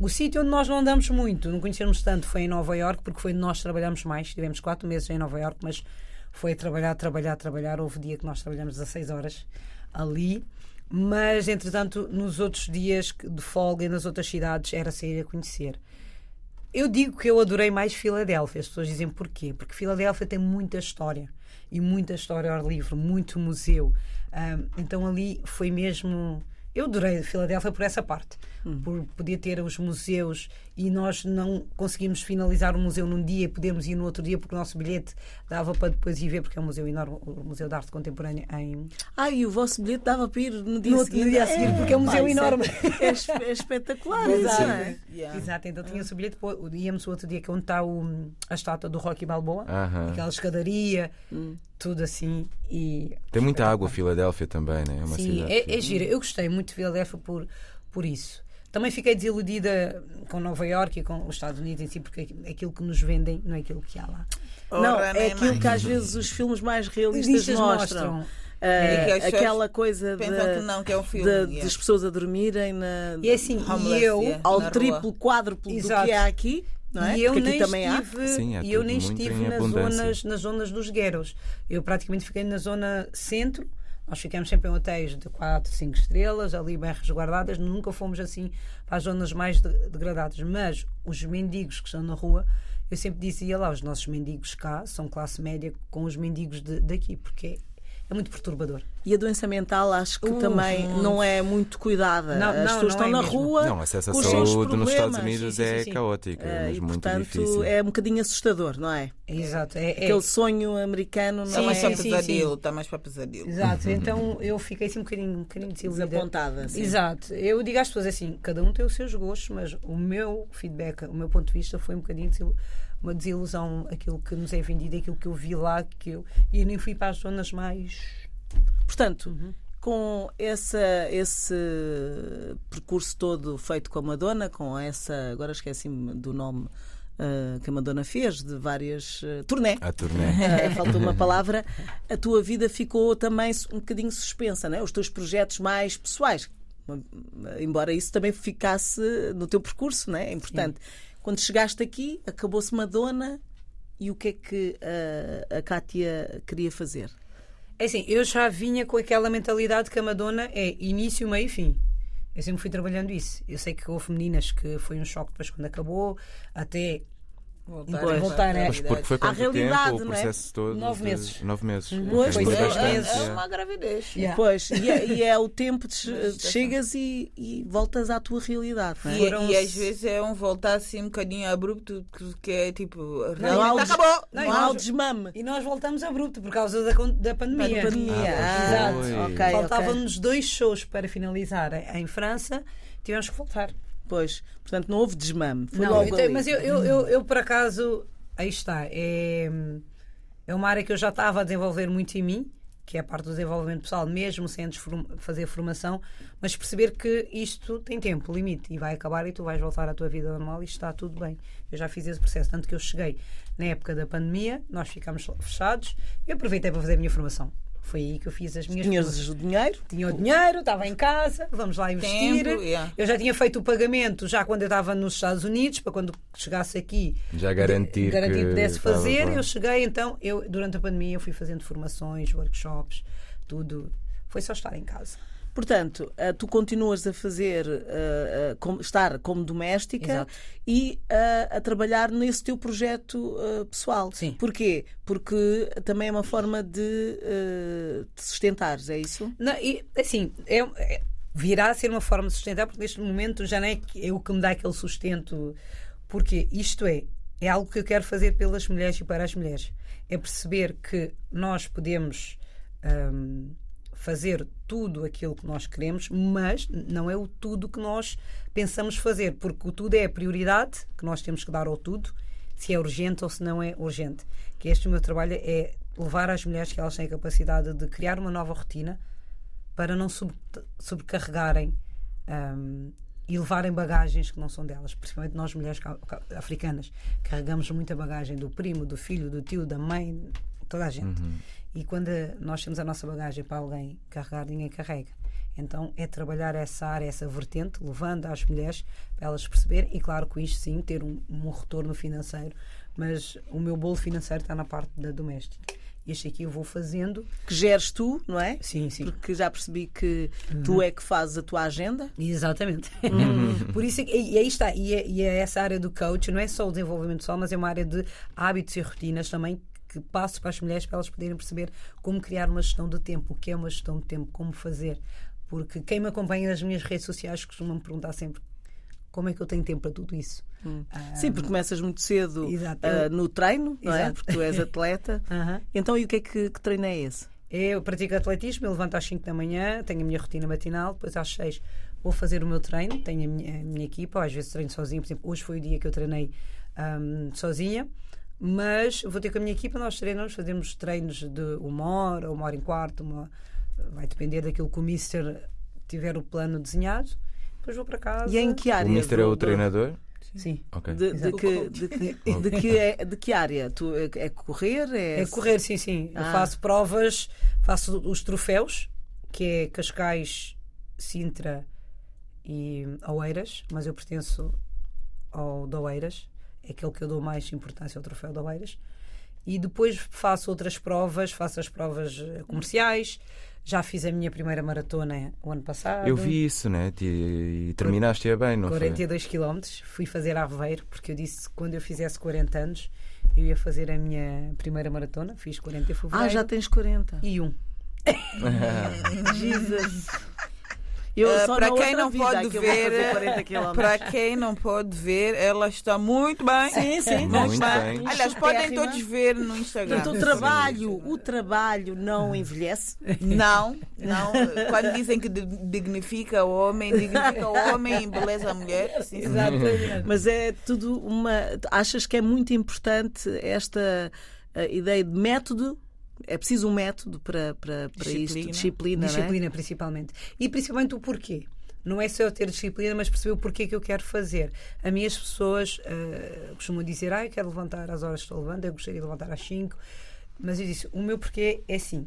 E: O sítio onde nós não andamos muito, não conhecemos tanto, foi em Nova Iorque, porque foi onde nós trabalhamos mais. Tivemos quatro meses em Nova Iorque, mas foi trabalhar, trabalhar, trabalhar. Houve dia que nós trabalhamos 16 horas ali. Mas, entretanto, nos outros dias de folga e nas outras cidades era sair a conhecer. Eu digo que eu adorei mais Filadélfia. As pessoas dizem porquê? Porque Filadélfia tem muita história. E muita história ao ar livre, muito museu. Ahm, então ali foi mesmo. Eu adorei Filadélfia por essa parte. Por poder ter os museus e nós não conseguimos finalizar o museu num dia e podermos ir no outro dia porque o nosso bilhete dava para depois ir ver, porque é um museu enorme, o Museu de Arte Contemporânea em,
B: Ah, e o vosso bilhete dava para ir no dia
E: No outro-
B: seguinte?
E: no dia a seguir, porque é um museu
B: isso
E: enorme. (laughs)
B: É, é espetacular, isso,
E: Exato.
B: não é?
D: Yeah.
E: Exato, então tinha o bilhete, íamos o outro dia que é onde está o- a estátua do Rocky Balboa,
C: Aham.
E: aquela escadaria, tudo assim. E
C: Tem muita água, Filadélfia também, né? É uma
E: sim,
C: cidade.
E: é, é gira. Eu gostei muito de Filadélfia por, por isso. Também fiquei desiludida com Nova Iorque e com os Estados Unidos em si, porque aquilo que nos vendem não é aquilo que há lá.
B: Não,
D: Ora,
B: é
D: nem
B: aquilo
D: mais.
B: que às vezes os filmes mais realistas mostram.
E: mostram.
D: É
B: aquela coisa
D: que não, que é um filme.
B: das pessoas a dormirem na,
E: E é assim, e eu,
B: ao triplo, quádruplo do que há aqui, não é?
E: E eu
B: Porque aqui
E: nem
B: também há.
E: estive,
C: Sim, há
E: e eu nem estive nas
C: abundância.
E: zonas, nas zonas dos ghettos. Eu praticamente fiquei na zona centro. Nós ficamos sempre em hotéis de 4, 5 estrelas, ali bem resguardadas. Nunca fomos assim para as zonas mais de- degradadas. Mas os mendigos que estão na rua, eu sempre dizia lá: os nossos mendigos cá são classe média com os mendigos de- daqui, porque é muito perturbador.
B: E a doença mental acho que
E: Uf,
B: também não é muito cuidada.
E: Não,
B: As
E: não,
B: pessoas
E: não
B: estão
E: é
B: na
E: mesmo.
B: rua.
C: Não, acesso à saúde nos Estados. Unidos
E: Sim, sim,
C: é
E: sim.
C: caótico, é mesmo
B: e,
C: muito
B: portanto,
C: difícil.
B: é um bocadinho assustador, não é?
E: Exato. É, é-
B: Aquele sonho americano
D: Está
B: não
D: mais
B: é
D: para
E: sim, sim,
D: pesadelo, está mais para pesadelo.
E: Exato, então eu fiquei assim um bocadinho, um bocadinho desiludida.
B: desapontada. sim.
E: Exato. Eu digo às pessoas assim, cada um tem os seus gostos, mas o meu feedback, o meu ponto de vista foi um bocadinho uma desilusão aquilo que nos é vendido, aquilo que eu vi lá, que eu e eu nem fui para as zonas mais
B: Portanto,
E: Uhum.
B: com essa, esse percurso todo feito com a Madonna, com essa. Agora esqueci-me do nome ah, que a Madonna fez, de várias. Uh, turnê.
C: A turnê.
B: Ah, (laughs) faltou uma palavra. A tua vida ficou também um bocadinho suspensa, não é? Os teus projetos mais pessoais. Embora isso também ficasse no teu percurso, não é? É importante. Quando chegaste aqui, acabou-se Madonna e o que é que a Kátia queria fazer?
E: É assim, eu já vinha com aquela mentalidade que a Madonna é início, meio e fim. Eu sempre fui trabalhando isso. Eu sei que houve meninas que foi um choque depois quando acabou, até
D: Voltar,
B: Pois.
E: Voltar, é.
C: Mas porque foi
B: À
C: quanto
B: realidade,
C: tempo o
B: não é?
C: processo todo?
E: Nove
C: de-
E: meses.
C: Nove meses.
B: Pois,
C: Ok,
B: pois, é,
C: bastante,
D: é
C: é.
D: uma gravidez.
E: Yeah.
B: Pois, e é, e é o tempo de che- de chegas e, e voltas à tua realidade, não é?
D: E,
E: Foram-
D: e às vezes é um voltar assim um bocadinho abrupto, que, é tipo,
B: Não há o
D: acabou!
E: Não,
B: Não há o desmame.
E: E nós voltamos abrupto por causa da, da pandemia.
B: Da pandemia.
C: Ah,
B: Ah,
C: foi.
B: ok, ok.
E: Faltavam-nos dois shows para finalizar em, em França, tivemos que voltar.
B: Pois, portanto, não houve desmame. Foi
E: Não,
B: logo
E: eu
B: ali.
E: mas eu, eu, eu, eu, por acaso, aí está. É, é uma área que eu já estava a desenvolver muito em mim, que é a parte do desenvolvimento pessoal, mesmo sem fazer formação, mas perceber que isto tem tempo, limite, e vai acabar e tu vais voltar à tua vida normal e está tudo bem. Eu já fiz esse processo, tanto que eu cheguei na época da pandemia, nós ficámos fechados, eu aproveitei para fazer a minha formação. Foi aí que eu fiz as minhas.
B: Tinhas o dinheiro?
E: Tinha o dinheiro, estava em casa, vamos lá investir.
D: Tempo, yeah.
E: Eu já tinha feito o pagamento já quando eu estava nos Estados Unidos, para quando chegasse aqui
C: Já garantir
E: garantir
C: que
E: pudesse fazer.
C: pronto.
E: Eu cheguei, então, eu durante a pandemia eu fui fazendo formações, workshops, tudo. Foi só estar em casa.
B: Portanto, ah, tu continuas a fazer, ah, como- estar como doméstica
E: Exato.
B: e ah, a trabalhar nesse teu projeto pessoal.
E: Sim.
B: Porquê? Porque também é uma forma de te sustentares, é isso?
E: Não, e, assim, é, é- virá a ser uma forma de sustentar, porque neste momento já não é é o que me dá aquele sustento Porque isto é, é algo que eu quero fazer pelas mulheres e para as mulheres. É perceber que nós podemos hum, fazer tudo aquilo que nós queremos, mas não é o tudo que nós pensamos fazer, porque o tudo é a prioridade que nós temos que dar ao tudo, se é urgente ou se não é urgente. Que este o meu trabalho é levar às mulheres que elas têm capacidade de criar uma nova rotina para não sobre- sobrecarregarem hum, e levarem bagagens que não são delas, principalmente nós mulheres ca- ca- africanas. Carregamos muita bagagem do primo, do filho, do tio, da mãe, toda a gente. E quando nós temos a nossa bagagem para alguém carregar, ninguém carrega. Então é trabalhar essa área, essa vertente, levando às mulheres para elas perceberem, e claro, com isto sim, ter um, um retorno financeiro. Mas o meu bolo financeiro está na parte da doméstica. Este aqui eu vou fazendo.
B: Que geres tu, não é?
E: Sim, sim.
B: Porque já percebi que
E: Uhum.
B: tu é que fazes a tua agenda.
E: Exatamente. (laughs) Por isso, é e, e aí está. E é, e é essa área do coach, não é só o desenvolvimento pessoal, mas é uma área de hábitos e rotinas também que passo para as mulheres para elas poderem perceber como criar uma gestão de tempo, o que é uma gestão de tempo, como fazer. Porque quem me acompanha nas minhas redes sociais costuma me perguntar sempre como é que eu tenho tempo para tudo isso. Ah,
B: Sim, porque começas muito cedo ah, no treino, não é?
E: Exato.
B: Porque tu és (laughs) atleta.
E: Aham.
B: Então, e o que é que, que treino é esse?
E: Eu pratico atletismo, eu levanto às 5 da manhã, tenho a minha rotina matinal, depois às 6 vou fazer o meu treino, tenho a minha, a minha equipa, às vezes treino sozinho, por exemplo, hoje foi o dia que eu treinei ahm, sozinha, mas vou ter com a minha equipa, nós treinamos, fazemos treinos de uma hora, uma hora e um quarto, uma, vai depender daquilo que o Mister tiver o plano desenhado, depois vou para casa.
B: E em que área?
C: O Mister é o
B: do-
C: treinador?
E: Sim.
C: Ok.
B: De, de que, de, que, (laughs) de, que, é- de que área? Tu, é, é correr? É,
E: É correr, sim, sim. Eu
B: Ah.
E: faço provas, faço os troféus, que é Cascais, Sintra e Oeiras, mas eu pertenço ao de Oeiras, é aquele que eu dou mais importância ao troféu de Oeiras. E depois faço outras provas, faço as provas eh, comerciais. Já fiz a minha primeira maratona o ano passado.
C: Eu vi isso, né? E terminaste-a bem, não foi?
E: 42 km, fui fazer a Aveiro, porque eu disse que quando eu fizesse 40 anos eu ia fazer a minha primeira maratona, fiz 40 em fevereiro.
B: Ah, já tens 40.
E: E um. (laughs)
B: Jesus. Eu
D: Ah,
B: só
D: para quem não pode ver,
B: 40 quilómetros.
D: para quem não pode ver, ela está muito bem.
B: Sim, sim.
C: Muito bem.
D: Aliás, podem todos ver no Instagram.
B: Portanto, o trabalho, o trabalho não envelhece.
D: Não, não. Quando dizem que di- dignifica o homem, dignifica o homem e embeleza a mulher. Sim, sim.
E: Exatamente.
B: Mas é tudo uma. Achas que é muito importante esta eh, ideia de método? É preciso um método para, para, para isto,
D: Disciplina.
B: disciplina, é?
E: Disciplina, principalmente. E principalmente o porquê. Não é só eu ter disciplina, mas perceber o porquê que eu quero fazer. A mim as pessoas eh, costumam dizer, ah, eu quero levantar às horas que estou levando, eu gostaria de levantar às 5. Mas eu disse, o meu porquê é assim.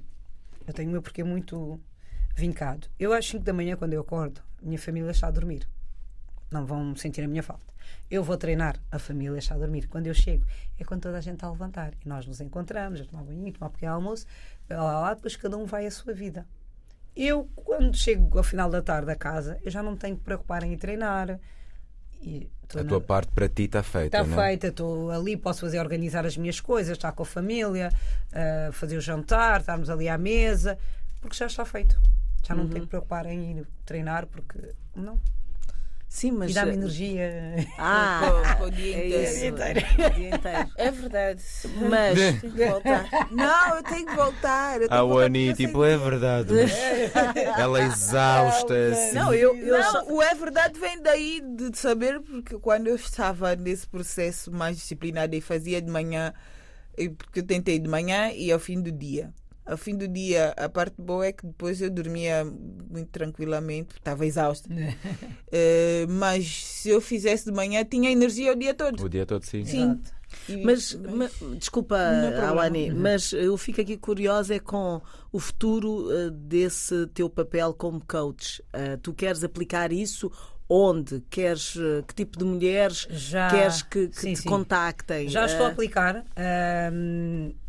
E: Eu tenho o meu porquê muito vincado. Eu às 5 da manhã, quando eu acordo, minha família está a dormir. Não vão sentir a minha falta. Eu vou treinar, a família está a dormir. Quando eu chego, é quando toda a gente está a levantar. E nós nos encontramos, a tomar banho, tomar pequeno almoço, lá, lá, lá, depois cada um vai à sua vida. Eu, quando chego ao final da tarde a casa, eu já não me tenho que preocupar em ir treinar. E
C: A
E: na-
C: tua parte para ti está feita,
E: Está
C: não é?
E: feita, estou ali, posso fazer organizar as minhas coisas, estar com a família, ah, fazer o jantar, estarmos ali à mesa, porque já está feito. Já não me tenho que preocupar em ir treinar, porque não.
B: Sim, mas.
E: E dá-me energia. (laughs)
B: Ah,
D: Para- para o dia
B: é
D: inteiro.
B: isso. O dia inteiro.
D: É verdade.
B: Mas.
D: Tenho que voltar. Não, eu tenho que voltar. Eu tenho
C: A
D: que voltar
C: Wani, tipo, é verdade. mas (laughs) Ela é exausta-se.
B: Não, eu, eu
D: não,
B: só-
D: o é verdade vem daí de saber, porque quando eu estava nesse processo mais disciplinado e fazia de manhã, e- porque eu tentei de manhã e ao fim do dia. Ao fim do dia, a parte boa é que depois eu dormia muito tranquilamente, estava exausta. (laughs) Eh, mas se eu fizesse de manhã, tinha energia o dia todo.
C: O dia todo, sim.
D: Sim. E-
B: Mas, ma- desculpa,
D: é problema.
B: Awani, mas eu fico aqui curiosa é com o futuro eh, desse teu papel como coach. Eh, tu queres aplicar isso onde? Queres que tipo de mulheres
E: Já-
B: queres que, que
E: sim,
B: te
E: sim.
B: contactem?
E: Já estou a aplicar.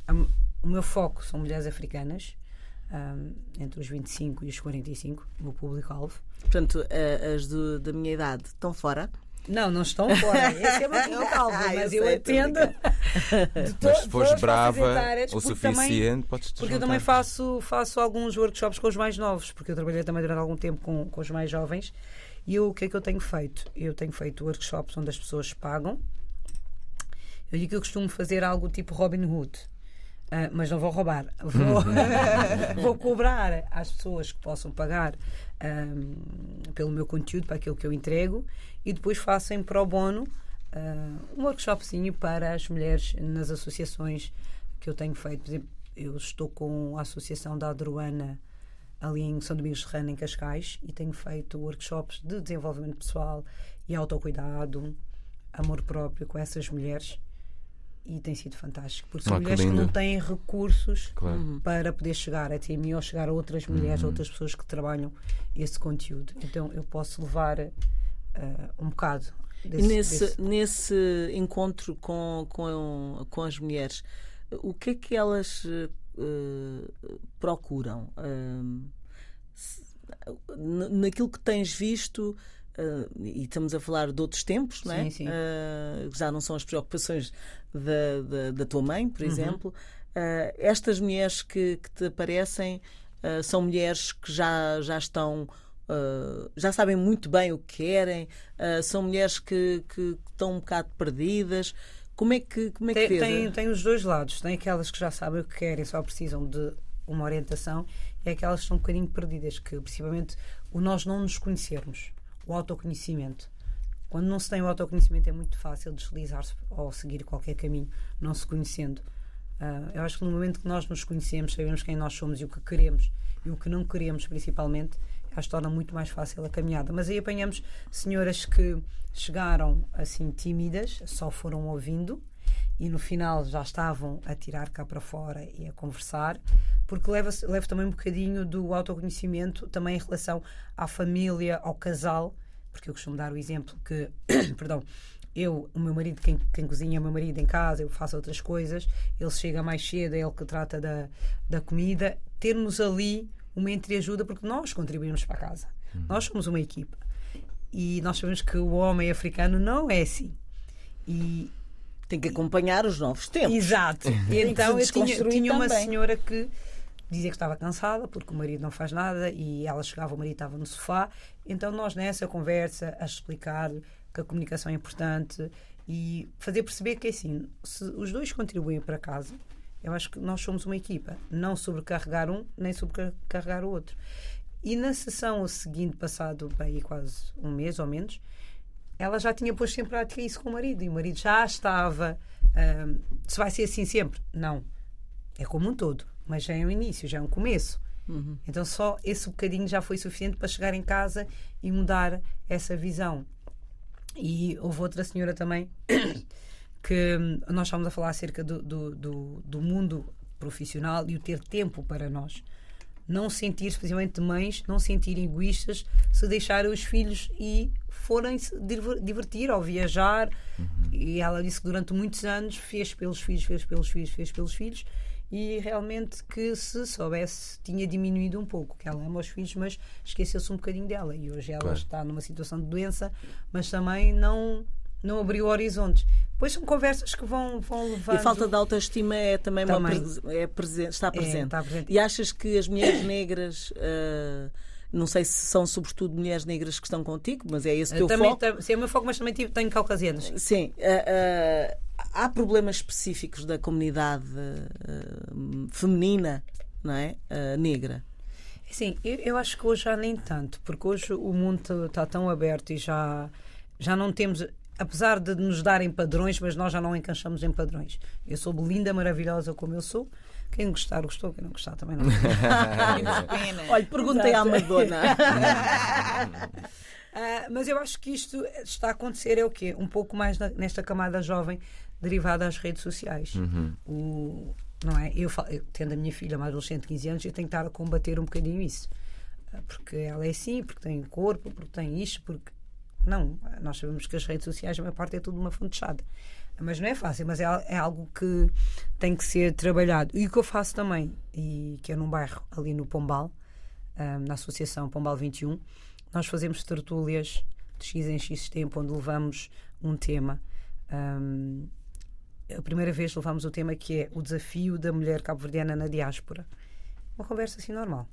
E: am- o meu foco são mulheres africanas, ahm, entre os 25 e os 45, o meu público-alvo.
B: portanto, eh, as do- da minha idade estão fora?
E: Não, não estão fora. Esse é o meu (laughs) público-alvo,
B: Ah,
E: mas eu atendo.
C: Mas se fores brava o
E: também-
C: suficiente, podes te
E: Porque eu também faço, faço alguns workshops com os mais novos, porque eu trabalhei também durante algum tempo com, com os mais jovens. E eu, o que é que eu tenho feito? Eu tenho feito workshops onde as pessoas pagam Eu digo que eu costumo fazer algo tipo Robin Hood. Uh, mas não vou roubar. (laughs) Vou, (laughs) vou cobrar às pessoas que possam pagar um, pelo meu conteúdo, para aquilo que eu entrego, e depois faço em pro bono uh, um workshopzinho para as mulheres nas associações que eu tenho feito. Por exemplo, eu estou com a Associação da Adruana ali em São Domingos de Serrano, em Cascais, e tenho feito workshops de desenvolvimento pessoal e autocuidado, amor próprio com essas mulheres e tem sido fantástico, porque são
C: Ah, que
E: mulheres que,
C: lindo.
E: não têm recursos
C: Claro.
E: para poder chegar até mim ou chegar a outras mulheres,
C: Uhum.
E: a outras pessoas que trabalham esse conteúdo. Então eu posso levar eh, um bocado
B: E
E: desse,
B: nesse,
E: desse-
B: nesse encontro com, com, com as mulheres, o que é que elas eh, procuram? N- naquilo que tens visto, eh, e estamos a falar de outros tempos, não é?
E: Sim, sim.
B: Eh, já não são as preocupações da, da, da tua mãe,
E: Uhum.
B: por exemplo. Eh, estas mulheres que, que te aparecem são mulheres que já, já estão. já sabem muito bem o que querem, são mulheres que, que estão um bocado perdidas. Como é que, como é que
E: tem,
B: vês?
E: tem, tem os dois lados. Tem aquelas que já sabem o que querem, só precisam de uma orientação, e aquelas que estão um bocadinho perdidas, que principalmente o nós não nos conhecermos, autoconhecimento. Quando não se tem o autoconhecimento é muito fácil deslizar-se ou seguir qualquer caminho, não se conhecendo. Ah, eu acho que no momento que nós nos conhecemos, sabemos quem nós somos e o que queremos e o que não queremos, principalmente, acho que torna muito mais fácil a caminhada. Mas aí apanhamos senhoras que chegaram assim tímidas, só foram ouvindo e no final já estavam a tirar cá para fora e a conversar, porque leva, leva também um bocadinho do autoconhecimento também em relação à família, ao casal, porque eu costumo dar o exemplo que, (coughs) perdão, eu, o meu marido, quem, quem cozinha é o meu marido em casa, eu faço outras coisas, ele chega mais cedo, é ele que trata da, da comida, termos ali uma entreajuda, porque nós contribuímos para a casa. Nós somos uma equipa. E nós sabemos que o homem africano não é assim. E,
B: Tem que acompanhar os novos tempos.
E: Exato. E então eu tinha, tinha uma senhora que dizia que estava cansada porque o marido não faz nada e ela chegava, o marido estava no sofá. Então nós nessa conversa a explicar que a comunicação é importante e fazer perceber que assim, se os dois contribuem para casa, eu acho que nós somos uma equipa, não sobrecarregar um nem sobrecarregar o outro. E na sessão seguinte, passado bem, quase um mês ou menos, ela já tinha posto em prática isso com o marido e o marido já estava. ahm, se vai ser assim sempre? Não. É como um todo, mas já é um início, já é um começo. Então só esse bocadinho já foi suficiente para chegar em casa e mudar essa visão. E houve outra senhora também (coughs) que hum, nós estávamos a falar acerca do, do, do, do mundo profissional e o ter tempo para nós. Não sentir, especialmente mães, não sentir egoístas se deixarem os filhos e forem se diver- divertir ou viajar. E ela disse que durante muitos anos fez pelos filhos, fez pelos filhos, fez pelos filhos. E realmente que se soubesse tinha diminuído um pouco, que ela ama os filhos, mas esqueceu-se um bocadinho dela. E hoje ela
C: Claro.
E: está numa situação de doença, mas também não, não abriu horizontes. Depois são conversas que vão, vão
B: E
E: levando.
B: a falta de autoestima é também, uma
E: Também.
B: pres- é presen- está presente.
E: está presente.
B: E achas que as mulheres negras, ah, não sei se são sobretudo mulheres negras que estão contigo, mas é esse o teu
E: também,
B: foco.
E: sim, é o meu foco, mas também tenho caucasianas.
B: Sim, ah, ah, há problemas específicos da comunidade ah, feminina, não é? Ah, negra.
E: Sim, eu, eu acho que hoje já nem tanto, porque hoje o mundo está tão aberto e já, já não temos, apesar de nos darem padrões, mas nós já não encaixamos em padrões. Eu sou linda, maravilhosa como eu sou. Quem gostar, gostou. Quem não gostar, também não. (laughs)
B: Olha, perguntei à Madonna. (laughs)
E: Ah, mas eu acho que isto está a acontecer é o quê? Um pouco mais na- nesta camada jovem derivada às redes sociais. O, não é? Eu, eu, tendo a minha filha mais adolescente de 15 anos, eu tenho que estar a combater um bocadinho isso. Ah, Porque ela é assim, porque tem corpo, porque tem isto, porque. Não, nós sabemos que as redes sociais, a maior parte é tudo uma fonte de chade. Mas não é fácil, mas é, é algo que tem que ser trabalhado. E o que eu faço também, e que é num bairro ali no Pombal, ah, na Associação Pombal 21, nós fazemos tertúlias de X em X tempo, onde levamos um tema. Ahm, a primeira vez levamos o tema que é o desafio da mulher cabo-verdiana na diáspora. Uma conversa assim normal.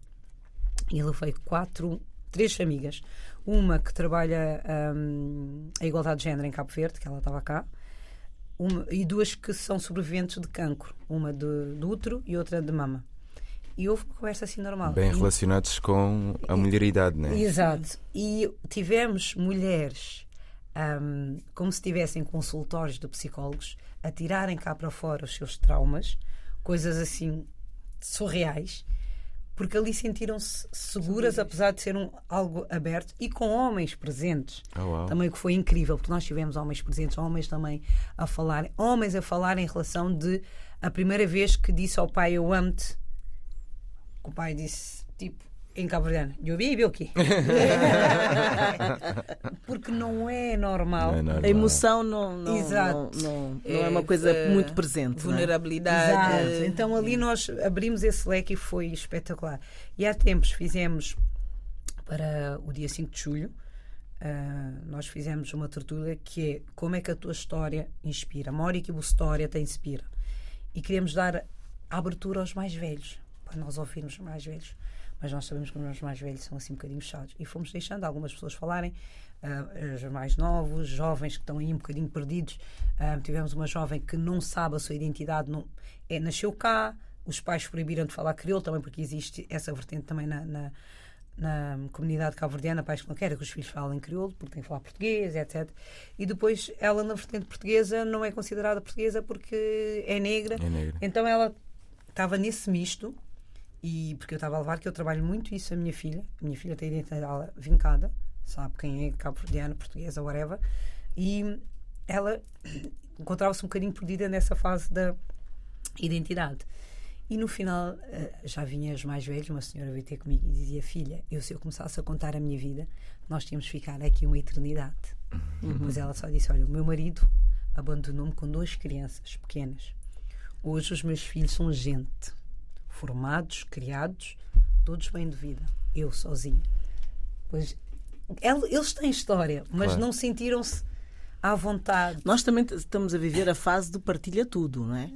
E: E levei quatro, três amigas. Uma que trabalha ahm, a igualdade de género em Cabo Verde, que ela estava cá. uma- e duas que são sobreviventes de cancro, uma de, do útero e outra de mama. E houve uma conversa assim normal.
C: Bem
E: E-
C: relacionados com a mulheridade, né?
E: Exato. E tivemos mulheres ahm, como se estivessem consultórios de psicólogos a tirarem cá para fora os seus traumas, coisas assim surreais, porque ali sentiram-se seguras, apesar de ser um, algo aberto e com homens presentes.
C: Oh, uau.
E: Também o que foi incrível, porque nós tivemos homens presentes, homens também a falar, homens a falar em relação de a primeira vez que disse ao pai eu amo-te. que O pai disse, tipo, em Cabo Verdeano, eu vi o quê? porque não é normal.
C: Não é normal.
B: A emoção não, não,
E: Exato.
B: não, não- não é uma coisa
D: eh,
B: muito presente. não é?
D: Vulnerabilidade.
E: Exato. Então ali nós abrimos esse leque e foi espetacular. E há tempos fizemos para o dia 5 de julho, ah, nós fizemos uma tertúlia que é como é que a tua história inspira. Mori que a história te inspira. E queremos dar abertura aos mais velhos, para nós ouvirmos os mais velhos. Mas nós sabemos que os mais velhos são assim um bocadinho fechados. E fomos deixando algumas pessoas falarem, ah, os mais novos, jovens que estão aí um bocadinho perdidos. Ah, tivemos uma jovem que não sabe a sua identidade, não, é, nasceu cá, os pais proibiram de falar crioulo também, porque existe essa vertente também na, na, na comunidade cabo-verdiana, pais que não querem que os filhos falem crioulo, porque têm que falar português, etc. E depois ela, na vertente portuguesa, não é considerada portuguesa porque é negra.
C: É negra.
E: Então ela estava nesse misto, e porque eu estava a levar, que eu trabalho muito isso a minha filha. A minha filha tem a identidade vincada, sabe quem é cabo-verdiana, portuguesa, whatever. E ela (coughs) encontrava-se um bocadinho perdida nessa fase da identidade. E no final eh, já vinha os mais velhos, uma senhora veio ter comigo e dizia: Filha, eu se eu começasse a contar a minha vida, nós tínhamos de ficar aqui uma eternidade. Mas ela só disse: Olha, o meu marido abandonou-me com duas crianças pequenas. Hoje os meus filhos são gente, formados, criados, todos bem de vida. Eu sozinha. Pois el- eles têm história, mas
C: Claro.
E: não sentiram-se à vontade.
B: Nós também estamos a viver a fase do partilha tudo, não é?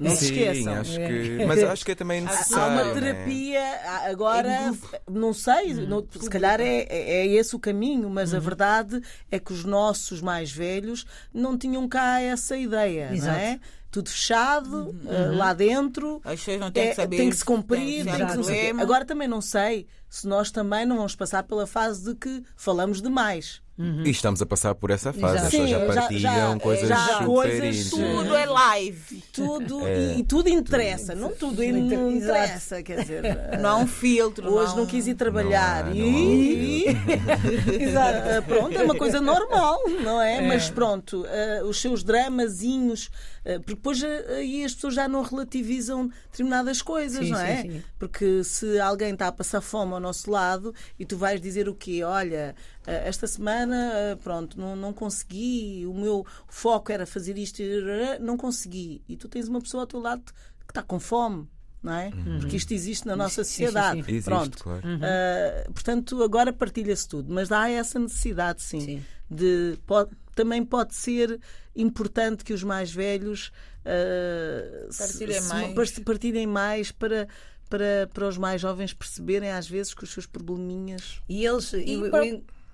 B: Não se
C: Sim,
B: esqueçam.
C: acho que. Mas acho que é também necessário.
B: Há uma
C: né?
B: terapia, agora, não sei, não- se calhar é, é esse o caminho, mas a verdade é que os nossos mais velhos não tinham cá essa ideia, não
E: Exato.
B: é? Tudo fechado, eh, lá dentro.
D: As pessoas não têm
B: é-
D: que saber
B: tem que se
D: se
B: cumprir,
D: tem-
B: tem
D: se
B: que não
D: problema.
B: Agora também não sei se nós também não vamos passar pela fase de que falamos demais.
C: E estamos a passar por essa fase.
E: Exato.
C: As pessoas já
B: já-
C: partilham
B: já-
C: coisas
B: já
C: super
B: coisas.
D: Tudo é live.
B: Tudo,
C: É.
B: e, tudo interessa, não tudo não interessa, quer dizer. (laughs)
D: Não há um filtro.
B: Hoje não
D: um-
B: quis ir trabalhar
C: Não há,
B: e,
C: não há (laughs)
B: Exato, pronto, é uma coisa normal, não é? Mas pronto, eh, os seus dramazinhos, eh, porque depois eh, aí as pessoas já não relativizam determinadas coisas,
E: Sim,
B: não
E: sim,
B: é?
E: sim.
B: Porque se alguém está a passar fome ao nosso lado e tu vais dizer o quê? Olha, eh, esta semana, eh, pronto, não, não consegui, o meu foco era fazer isto, e não consegui. E tu tens uma pessoa ao teu lado que está com fome. Não é? Porque isto existe na nossa
E: Sim, sim,
B: sociedade.
E: sim.
C: Existe,
B: Pronto.
C: claro.
B: Uh, portanto, agora partilha-se tudo, mas há essa necessidade, sim,
E: Sim.
B: de pode- também pode ser importante que os mais velhos uh, se-
D: Partilhem
B: se-
D: mais.
B: partilhem mais para, para, para os mais jovens perceberem às vezes que os seus probleminhas.
E: E eles. e o-
D: para-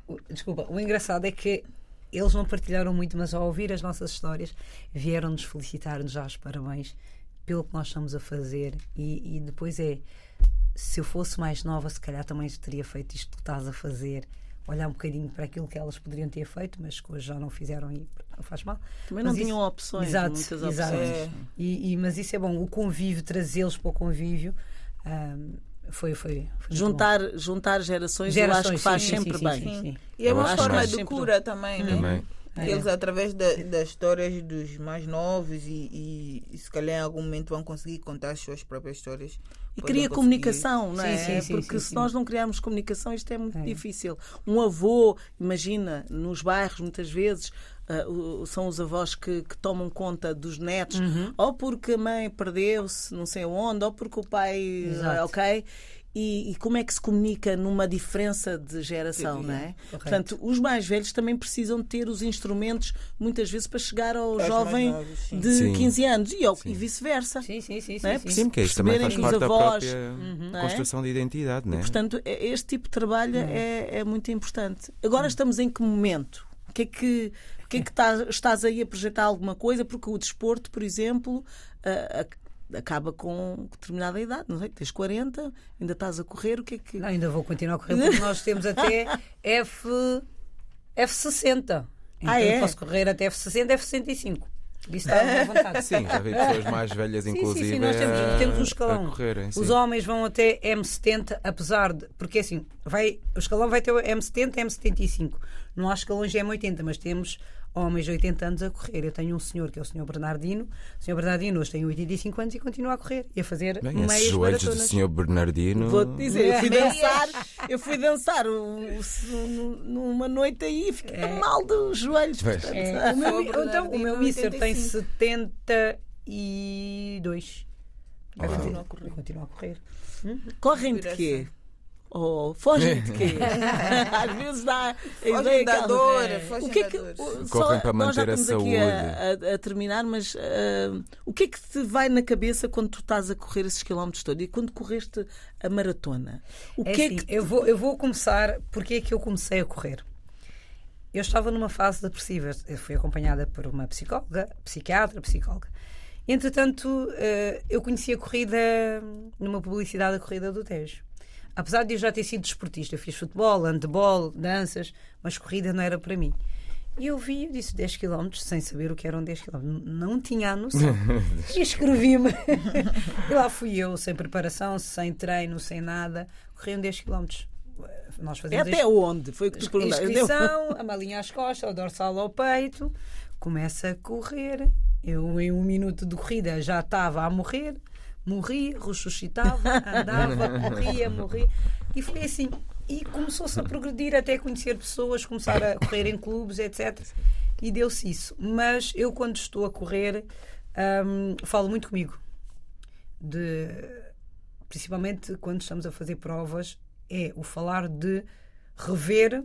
E: o desculpa, o engraçado é que eles não partilharam muito, mas ao ouvir as nossas histórias, vieram-nos felicitar-nos já os parabéns pelo que nós estamos a fazer. E, e depois é. Se eu fosse mais nova, se calhar também teria feito isto que estás a fazer. Olhar um bocadinho para aquilo que elas poderiam ter feito, mas que hoje já não fizeram e não faz mal.
B: Também
E: Mas
B: não
E: isso-
B: tinham opções,
E: Exato,
B: muitas
E: exato.
B: opções.
D: É.
E: E, e- mas isso é bom, o convívio, trazê-los para o convívio, ahm, foi, foi, foi.
B: Juntar, juntar gerações, eu acho que faz
E: sim,
B: sempre
E: sim,
B: bem.
E: sim, sim.
D: E é uma forma de cura também, né?
C: Também.
E: É.
D: Eles, através da- das histórias dos mais novos e, e, e se calhar em algum momento vão conseguir contar as suas próprias histórias.
B: E cria
D: conseguir-
B: comunicação, não é?
E: Sim, sim, sim,
B: Porque se nós não criarmos comunicação, isto é muito
E: É.
B: difícil. Um avô, imagina, nos bairros, muitas vezes. o- são os avós que, que tomam conta dos netos,
E: Uhum.
B: ou porque a mãe perdeu-se, não sei onde, ou porque o pai.
E: Exato.
B: ah, Ok? E, e como é que se comunica numa diferença de geração, não é?
E: Correto.
B: Portanto, os mais velhos também precisam ter os instrumentos, muitas vezes, para chegar ao
D: mais
B: jovem
D: novos, sim.
B: de
C: Sim.
B: 15 anos e,
C: Sim.
B: e vice-versa.
E: Sim, sim, sim,
B: Não é?
E: sim,
B: Sim,
C: Sim, porque isso também faz
B: perceberem
C: parte
B: que
C: da
B: os avós,
C: própria
B: não é?
C: construção de identidade, né?
B: Portanto, é- este tipo de trabalho é, é muito importante. Agora estamos em que momento? que é que, que, é que tá- estás aí a projetar alguma coisa? Porque o desporto, por exemplo, acaba com determinada idade, não sei, tens 40, ainda estás a correr, o que é que.
E: Não, ainda vou continuar a correr porque nós temos até (laughs) F, F60. Então
B: Ah, é?
E: eu posso correr até F60, F65. Isso está à (laughs) vontade.
C: Sim, já vi pessoas mais velhas,
E: Sim,
C: inclusive.
E: sim, sim, nós temos, temos um escalão.
C: correrem, sim.
E: Os homens vão até M70, apesar de. Porque assim, vai, o escalão vai ter o M70 M75. Não há escalões de M80, mas temos homens de 80 anos a correr. Eu tenho um senhor que é o senhor Bernardino. O senhor Bernardino hoje tem 85 anos e continua a correr e a fazer
C: Bem,
E: meias
C: esses joelhos do
E: maratonas.
C: Sr. Bernardino.
B: Vou-te dizer, eu fui (laughs)
E: É.
B: dançar, eu fui dançar o- nu- numa noite aí e fiquei mal dos joelhos. Portanto.
E: É, o meu, então, o meu Mister tem
D: 85.
E: 72. Vai
C: Uau.
E: continuar a correr. Continua a correr.
B: Correm de quê? Ou fogem de quê? (laughs) Às vezes dá
D: da dor,
B: É. o que é que, o-
C: Correm para
B: nós já
C: manter a
B: estamos aqui a, a- a terminar, mas ah, o que é que te vai na cabeça quando tu estás a correr esses quilómetros todos? E quando correste a maratona? O
E: É
B: que é
E: assim,
B: que
E: eu, vou, eu vou começar. Porque é que eu comecei a correr? Eu estava numa fase depressiva. Eu fui acompanhada por uma psicóloga, psiquiatra, psicóloga. Entretanto, eh, eu conheci a corrida numa publicidade da corrida do Tejo. Apesar de eu já ter sido desportista, eu fiz futebol, handebol, danças, mas corrida não era para mim. E eu vi, eu disse 10 km sem saber o que eram 10 km. Não tinha a noção. (laughs) e inscrevi-me. e lá fui eu, sem preparação, sem treino, sem nada. Corri um 10 km. Nós
B: é
E: fazíamos
B: até onde? Foi o que tu
E: a
B: perguntaste.
E: inscrição, a malinha às costas, o dorsal ao peito, começa a correr. Eu, em um minuto de corrida, já estava a morrer, morria, ressuscitava, andava, (laughs) morria, morria. E foi assim. E começou-se a progredir até conhecer pessoas, começar a correr em clubes, etc. E deu-se isso. Mas eu, quando estou a correr, hum, falo muito comigo. De, principalmente quando estamos a fazer provas, é o falar de rever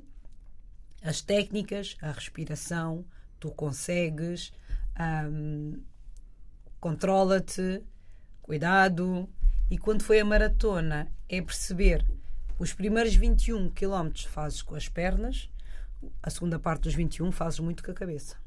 E: as técnicas, a respiração, tu consegues, hum, controla-te, cuidado. E quando foi a maratona, é perceber os primeiros 21 km fazes com as pernas, a segunda parte dos 21 fazes muito com a cabeça.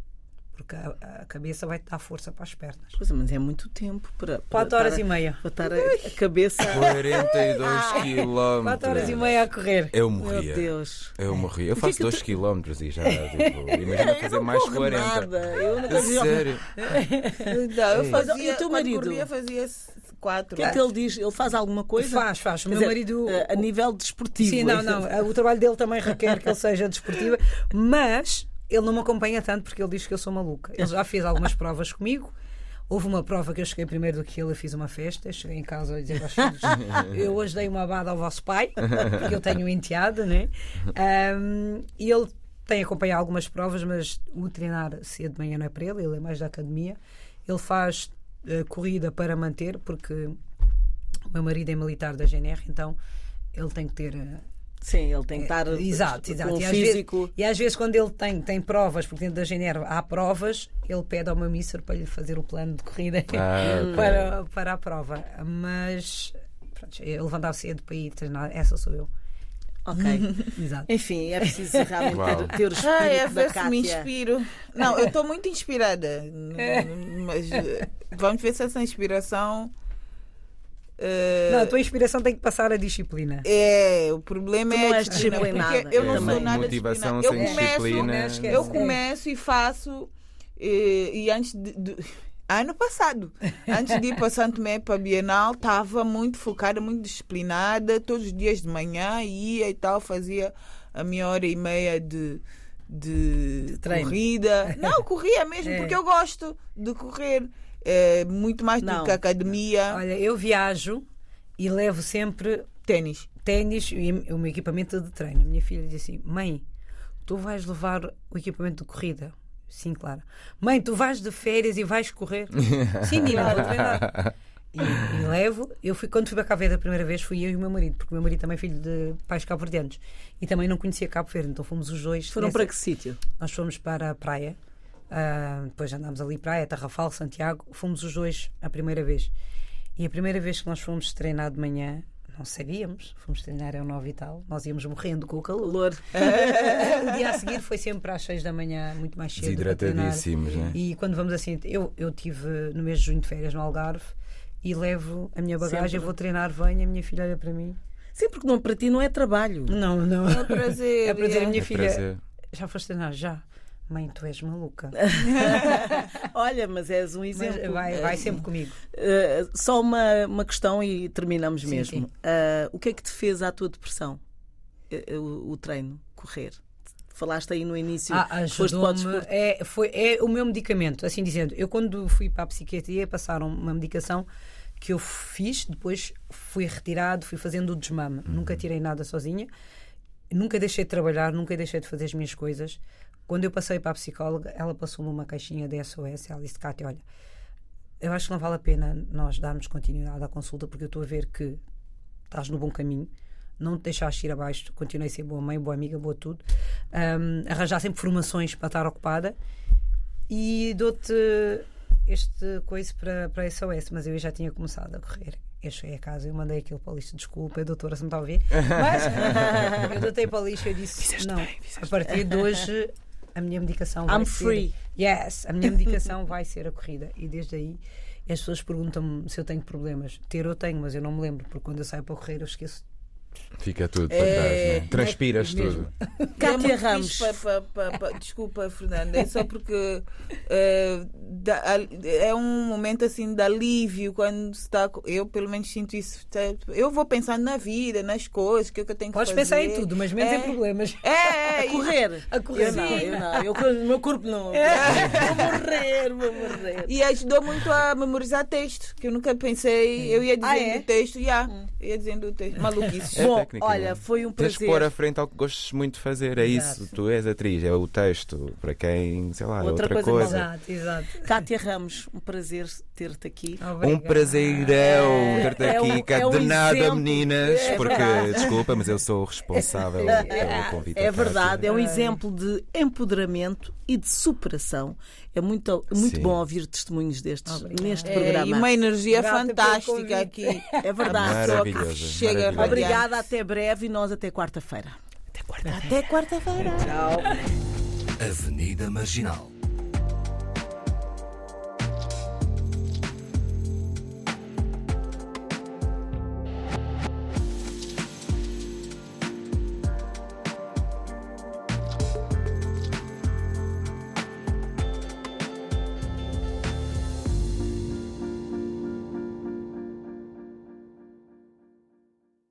E: Porque a, a cabeça vai te dar força para as pernas.
B: Pois, mas é muito tempo para. para
E: 4 horas
B: estar
E: e meia.
B: Para estar a, a cabeça.
C: 42 (laughs) quilómetros.
E: 4 horas e meia a correr.
C: Eu
B: Meu
C: morria.
B: Deus.
C: Eu morri. Eu
B: O que é
C: faço
B: que
C: 2
B: tu-
C: km e já. (laughs) Tipo, imagina
B: Eu
C: fazer
B: não
C: mais
B: corro
C: 40.
B: Nada. Eu não
C: A
B: consigo-
C: sério. (laughs)
D: Não, eu fazia,
B: E o teu marido?
D: corria, fazia quatro.
B: O que é que ele diz? Ele faz alguma coisa?
E: Faz, faz. O meu
B: dizer,
E: marido.
B: a- a nível desportivo.
E: Sim, não, não. O trabalho dele também requer que ele seja desportivo, mas ele não me acompanha tanto porque ele diz que eu sou maluca. Ele já fez algumas (laughs) provas comigo. Houve uma prova que eu cheguei primeiro do que ele, eu fiz uma festa, cheguei em casa a dizer aos filhos, eu hoje dei uma abada ao vosso pai, porque eu tenho um enteado, né? Ahm, e ele tem acompanhado algumas provas, mas o treinar cedo de manhã não é para ele, ele é mais da academia. Ele faz eh, corrida para manter, porque o meu marido é militar da GNR, então ele tem que ter eh,
B: Sim, ele tem que estar
E: Exato,
B: com
E: exato.
B: o
E: E às,
B: físico.
E: vezes, e às vezes, quando ele tem, tem provas, porque dentro da Genero há provas, ele pede ao meu mísser para lhe fazer o plano de corrida
C: Ah, (laughs)
E: para, para a prova. Mas pronto, eu levantava cedo para ir treinar, essa sou eu.
B: Ok. (laughs)
E: Exato.
B: Enfim, é preciso realmente
C: Uau.
B: ter, ter o espírito
D: Ai, a
B: da
D: se me
B: Kátia.
D: inspiro. Não, eu estou muito inspirada. Mas eh, vamos ver se essa inspiração. Eh,
E: Não, a tua inspiração tem que passar a disciplina.
D: É, o problema
B: Tu
D: é
B: não
D: a
B: és
D: disciplina,
B: disciplinada,
D: porque eu não sou nada
C: Motivação
D: disciplinada.
C: sem
D: eu começo,
C: disciplina.
D: Eu começo e faço e, e antes de, de- ano passado, antes de ir para Santo Tomé para a Bienal, estava muito focada, muito disciplinada, todos os dias de manhã ia e tal, fazia a minha hora e meia de de,
E: treino.
D: corrida. Não, corria mesmo, (laughs)
E: É.
D: porque eu gosto de correr. É, muito mais
B: Não.
D: do que a academia.
E: Olha, eu viajo e levo sempre
D: Ténis.
E: ténis e o meu equipamento de treino. A minha filha diz assim: Mãe, tu vais levar o equipamento de corrida? Sim, claro. Mãe, tu vais de férias e vais correr? (laughs) Sim, Nina, vou treinar. E, e levo. Eu fui, quando fui para Cabo Verde a primeira vez, fui eu e o meu marido, porque o meu marido também é filho de pais cabo-verdianos e também não conhecia Cabo Verde, então fomos os dois.
B: Foram
E: nessa-
B: para que sítio?
E: Nós fomos para a praia, ah, depois andámos ali praia, Tarrafal, Santiago, fomos os dois a primeira vez. E a primeira vez que nós fomos treinar de manhã, Não sabíamos, fomos treinar ao 9 e tal, nós íamos morrendo com o calor. (laughs) O dia a seguir foi sempre às 6 da manhã, muito mais cedo.
C: Desidratadíssimos, né?
E: E quando vamos assim, eu, eu tive no mês de junho de férias no Algarve e levo a minha bagagem,
B: Sempre.
E: vou treinar, venho, a minha filha olha para mim.
B: Sim, porque não, para ti não é trabalho.
E: Não, não.
D: É prazer. (laughs)
E: É a
D: é.
E: minha
C: É
E: filha,
C: prazer.
E: já foste treinar? Já. Mãe, tu és maluca. (laughs)
B: Olha, mas és um
E: Mas
B: exemplo.
E: vai, vai sempre comigo.
B: Uh, só uma, uma questão e terminamos
E: Sim,
B: mesmo.
E: sim.
B: Uh, o que é que te fez à tua depressão? Uh, O, o treino, correr. Falaste aí no início.
E: Ah,
B: foste para.
E: É, foi, é o meu medicamento, assim dizendo. Eu, quando fui para a psiquiatria, passaram uma medicação que eu fiz, depois fui retirado, fui fazendo o desmame. Nunca tirei nada sozinha, nunca deixei de trabalhar, nunca deixei de fazer as minhas coisas. Quando eu passei para a psicóloga, ela passou-me uma caixinha de SOS. Ela disse: Cátia, olha, eu acho que não vale a pena nós darmos continuidade à consulta, porque eu estou a ver que estás no bom caminho. Não te deixaste ir abaixo, continuei a ser boa mãe, boa amiga, boa tudo. Ahm, arranjar sempre formações para estar ocupada e dou-te este coisa para, para SOS, mas eu já tinha começado a correr. Eu cheguei a casa, eu mandei aquilo para a lista, desculpa, doutora, se me está a ouvir. Mas (laughs) eu dotei para a lista e disse: não, a partir de hoje a minha medicação vai
B: I'm
E: ser.
B: free.
E: Yes, a minha (laughs) medicação vai ser a corrida. E desde aí as pessoas perguntam-me se eu tenho problemas. Ter eu tenho, mas eu não me lembro, porque quando eu saio para correr eu esqueço.
C: Fica tudo para
D: É,
C: trás, né? Transpiras tudo.
D: é
B: Cátia
D: muito
B: Ramos.
D: fixe pa- pa- pa- pa- desculpa, Fernanda, é só porque eh, dá- é um momento assim de alívio quando se está. co- Eu, pelo menos, sinto isso. tá? Eu vou pensando na vida, nas coisas, o que, é que eu tenho que
E: Podes
D: fazer.
E: pensar em tudo, mas menos
D: É.
E: em problemas.
D: É, é,
B: A
D: e-
B: correr.
E: A correr.
B: Eu não,
E: Sim.
B: eu não. Eu, o meu corpo não. (laughs) Vou morrer, vou morrer.
D: E ajudou muito a memorizar texto, que eu nunca pensei. Eu ia dizendo
B: Ah, é?
D: o texto, já, ia dizendo o texto. Maluquice.
C: É
B: Bom,
C: técnica,
B: olha,
C: né?
B: foi um
C: Tens
B: prazer.
C: que pôr à frente ao que gostes muito de fazer. É
E: Exato.
C: isso. Tu és atriz, é o texto. Para quem, sei lá, é
B: Outra
C: outra
B: coisa
C: coisa.
E: Exato, exato.
B: Cátia Ramos, um prazer ter-te aqui.
C: Um
E: Obrigada.
C: prazeirão ter-te
B: É
C: aqui.
B: um-
C: cá
B: é um
C: de nada,
B: exemplo.
C: meninas.
B: É
C: porque, desculpa, mas eu sou o responsável (laughs) pelo convite.
B: É verdade, é um exemplo de empoderamento e de superação. É muito, muito
C: Sim.
B: bom ouvir testemunhos destes
E: Obrigada.
B: neste
D: É,
B: programa.
D: e uma energia
E: pelo
D: fantástica aqui.
B: É verdade.
C: Maravilhoso,
D: Chega.
B: Obrigada, até breve e nós até quarta-feira.
C: Até quarta.
B: Até quarta-feira.
E: Tchau.
A: Avenida Marginal.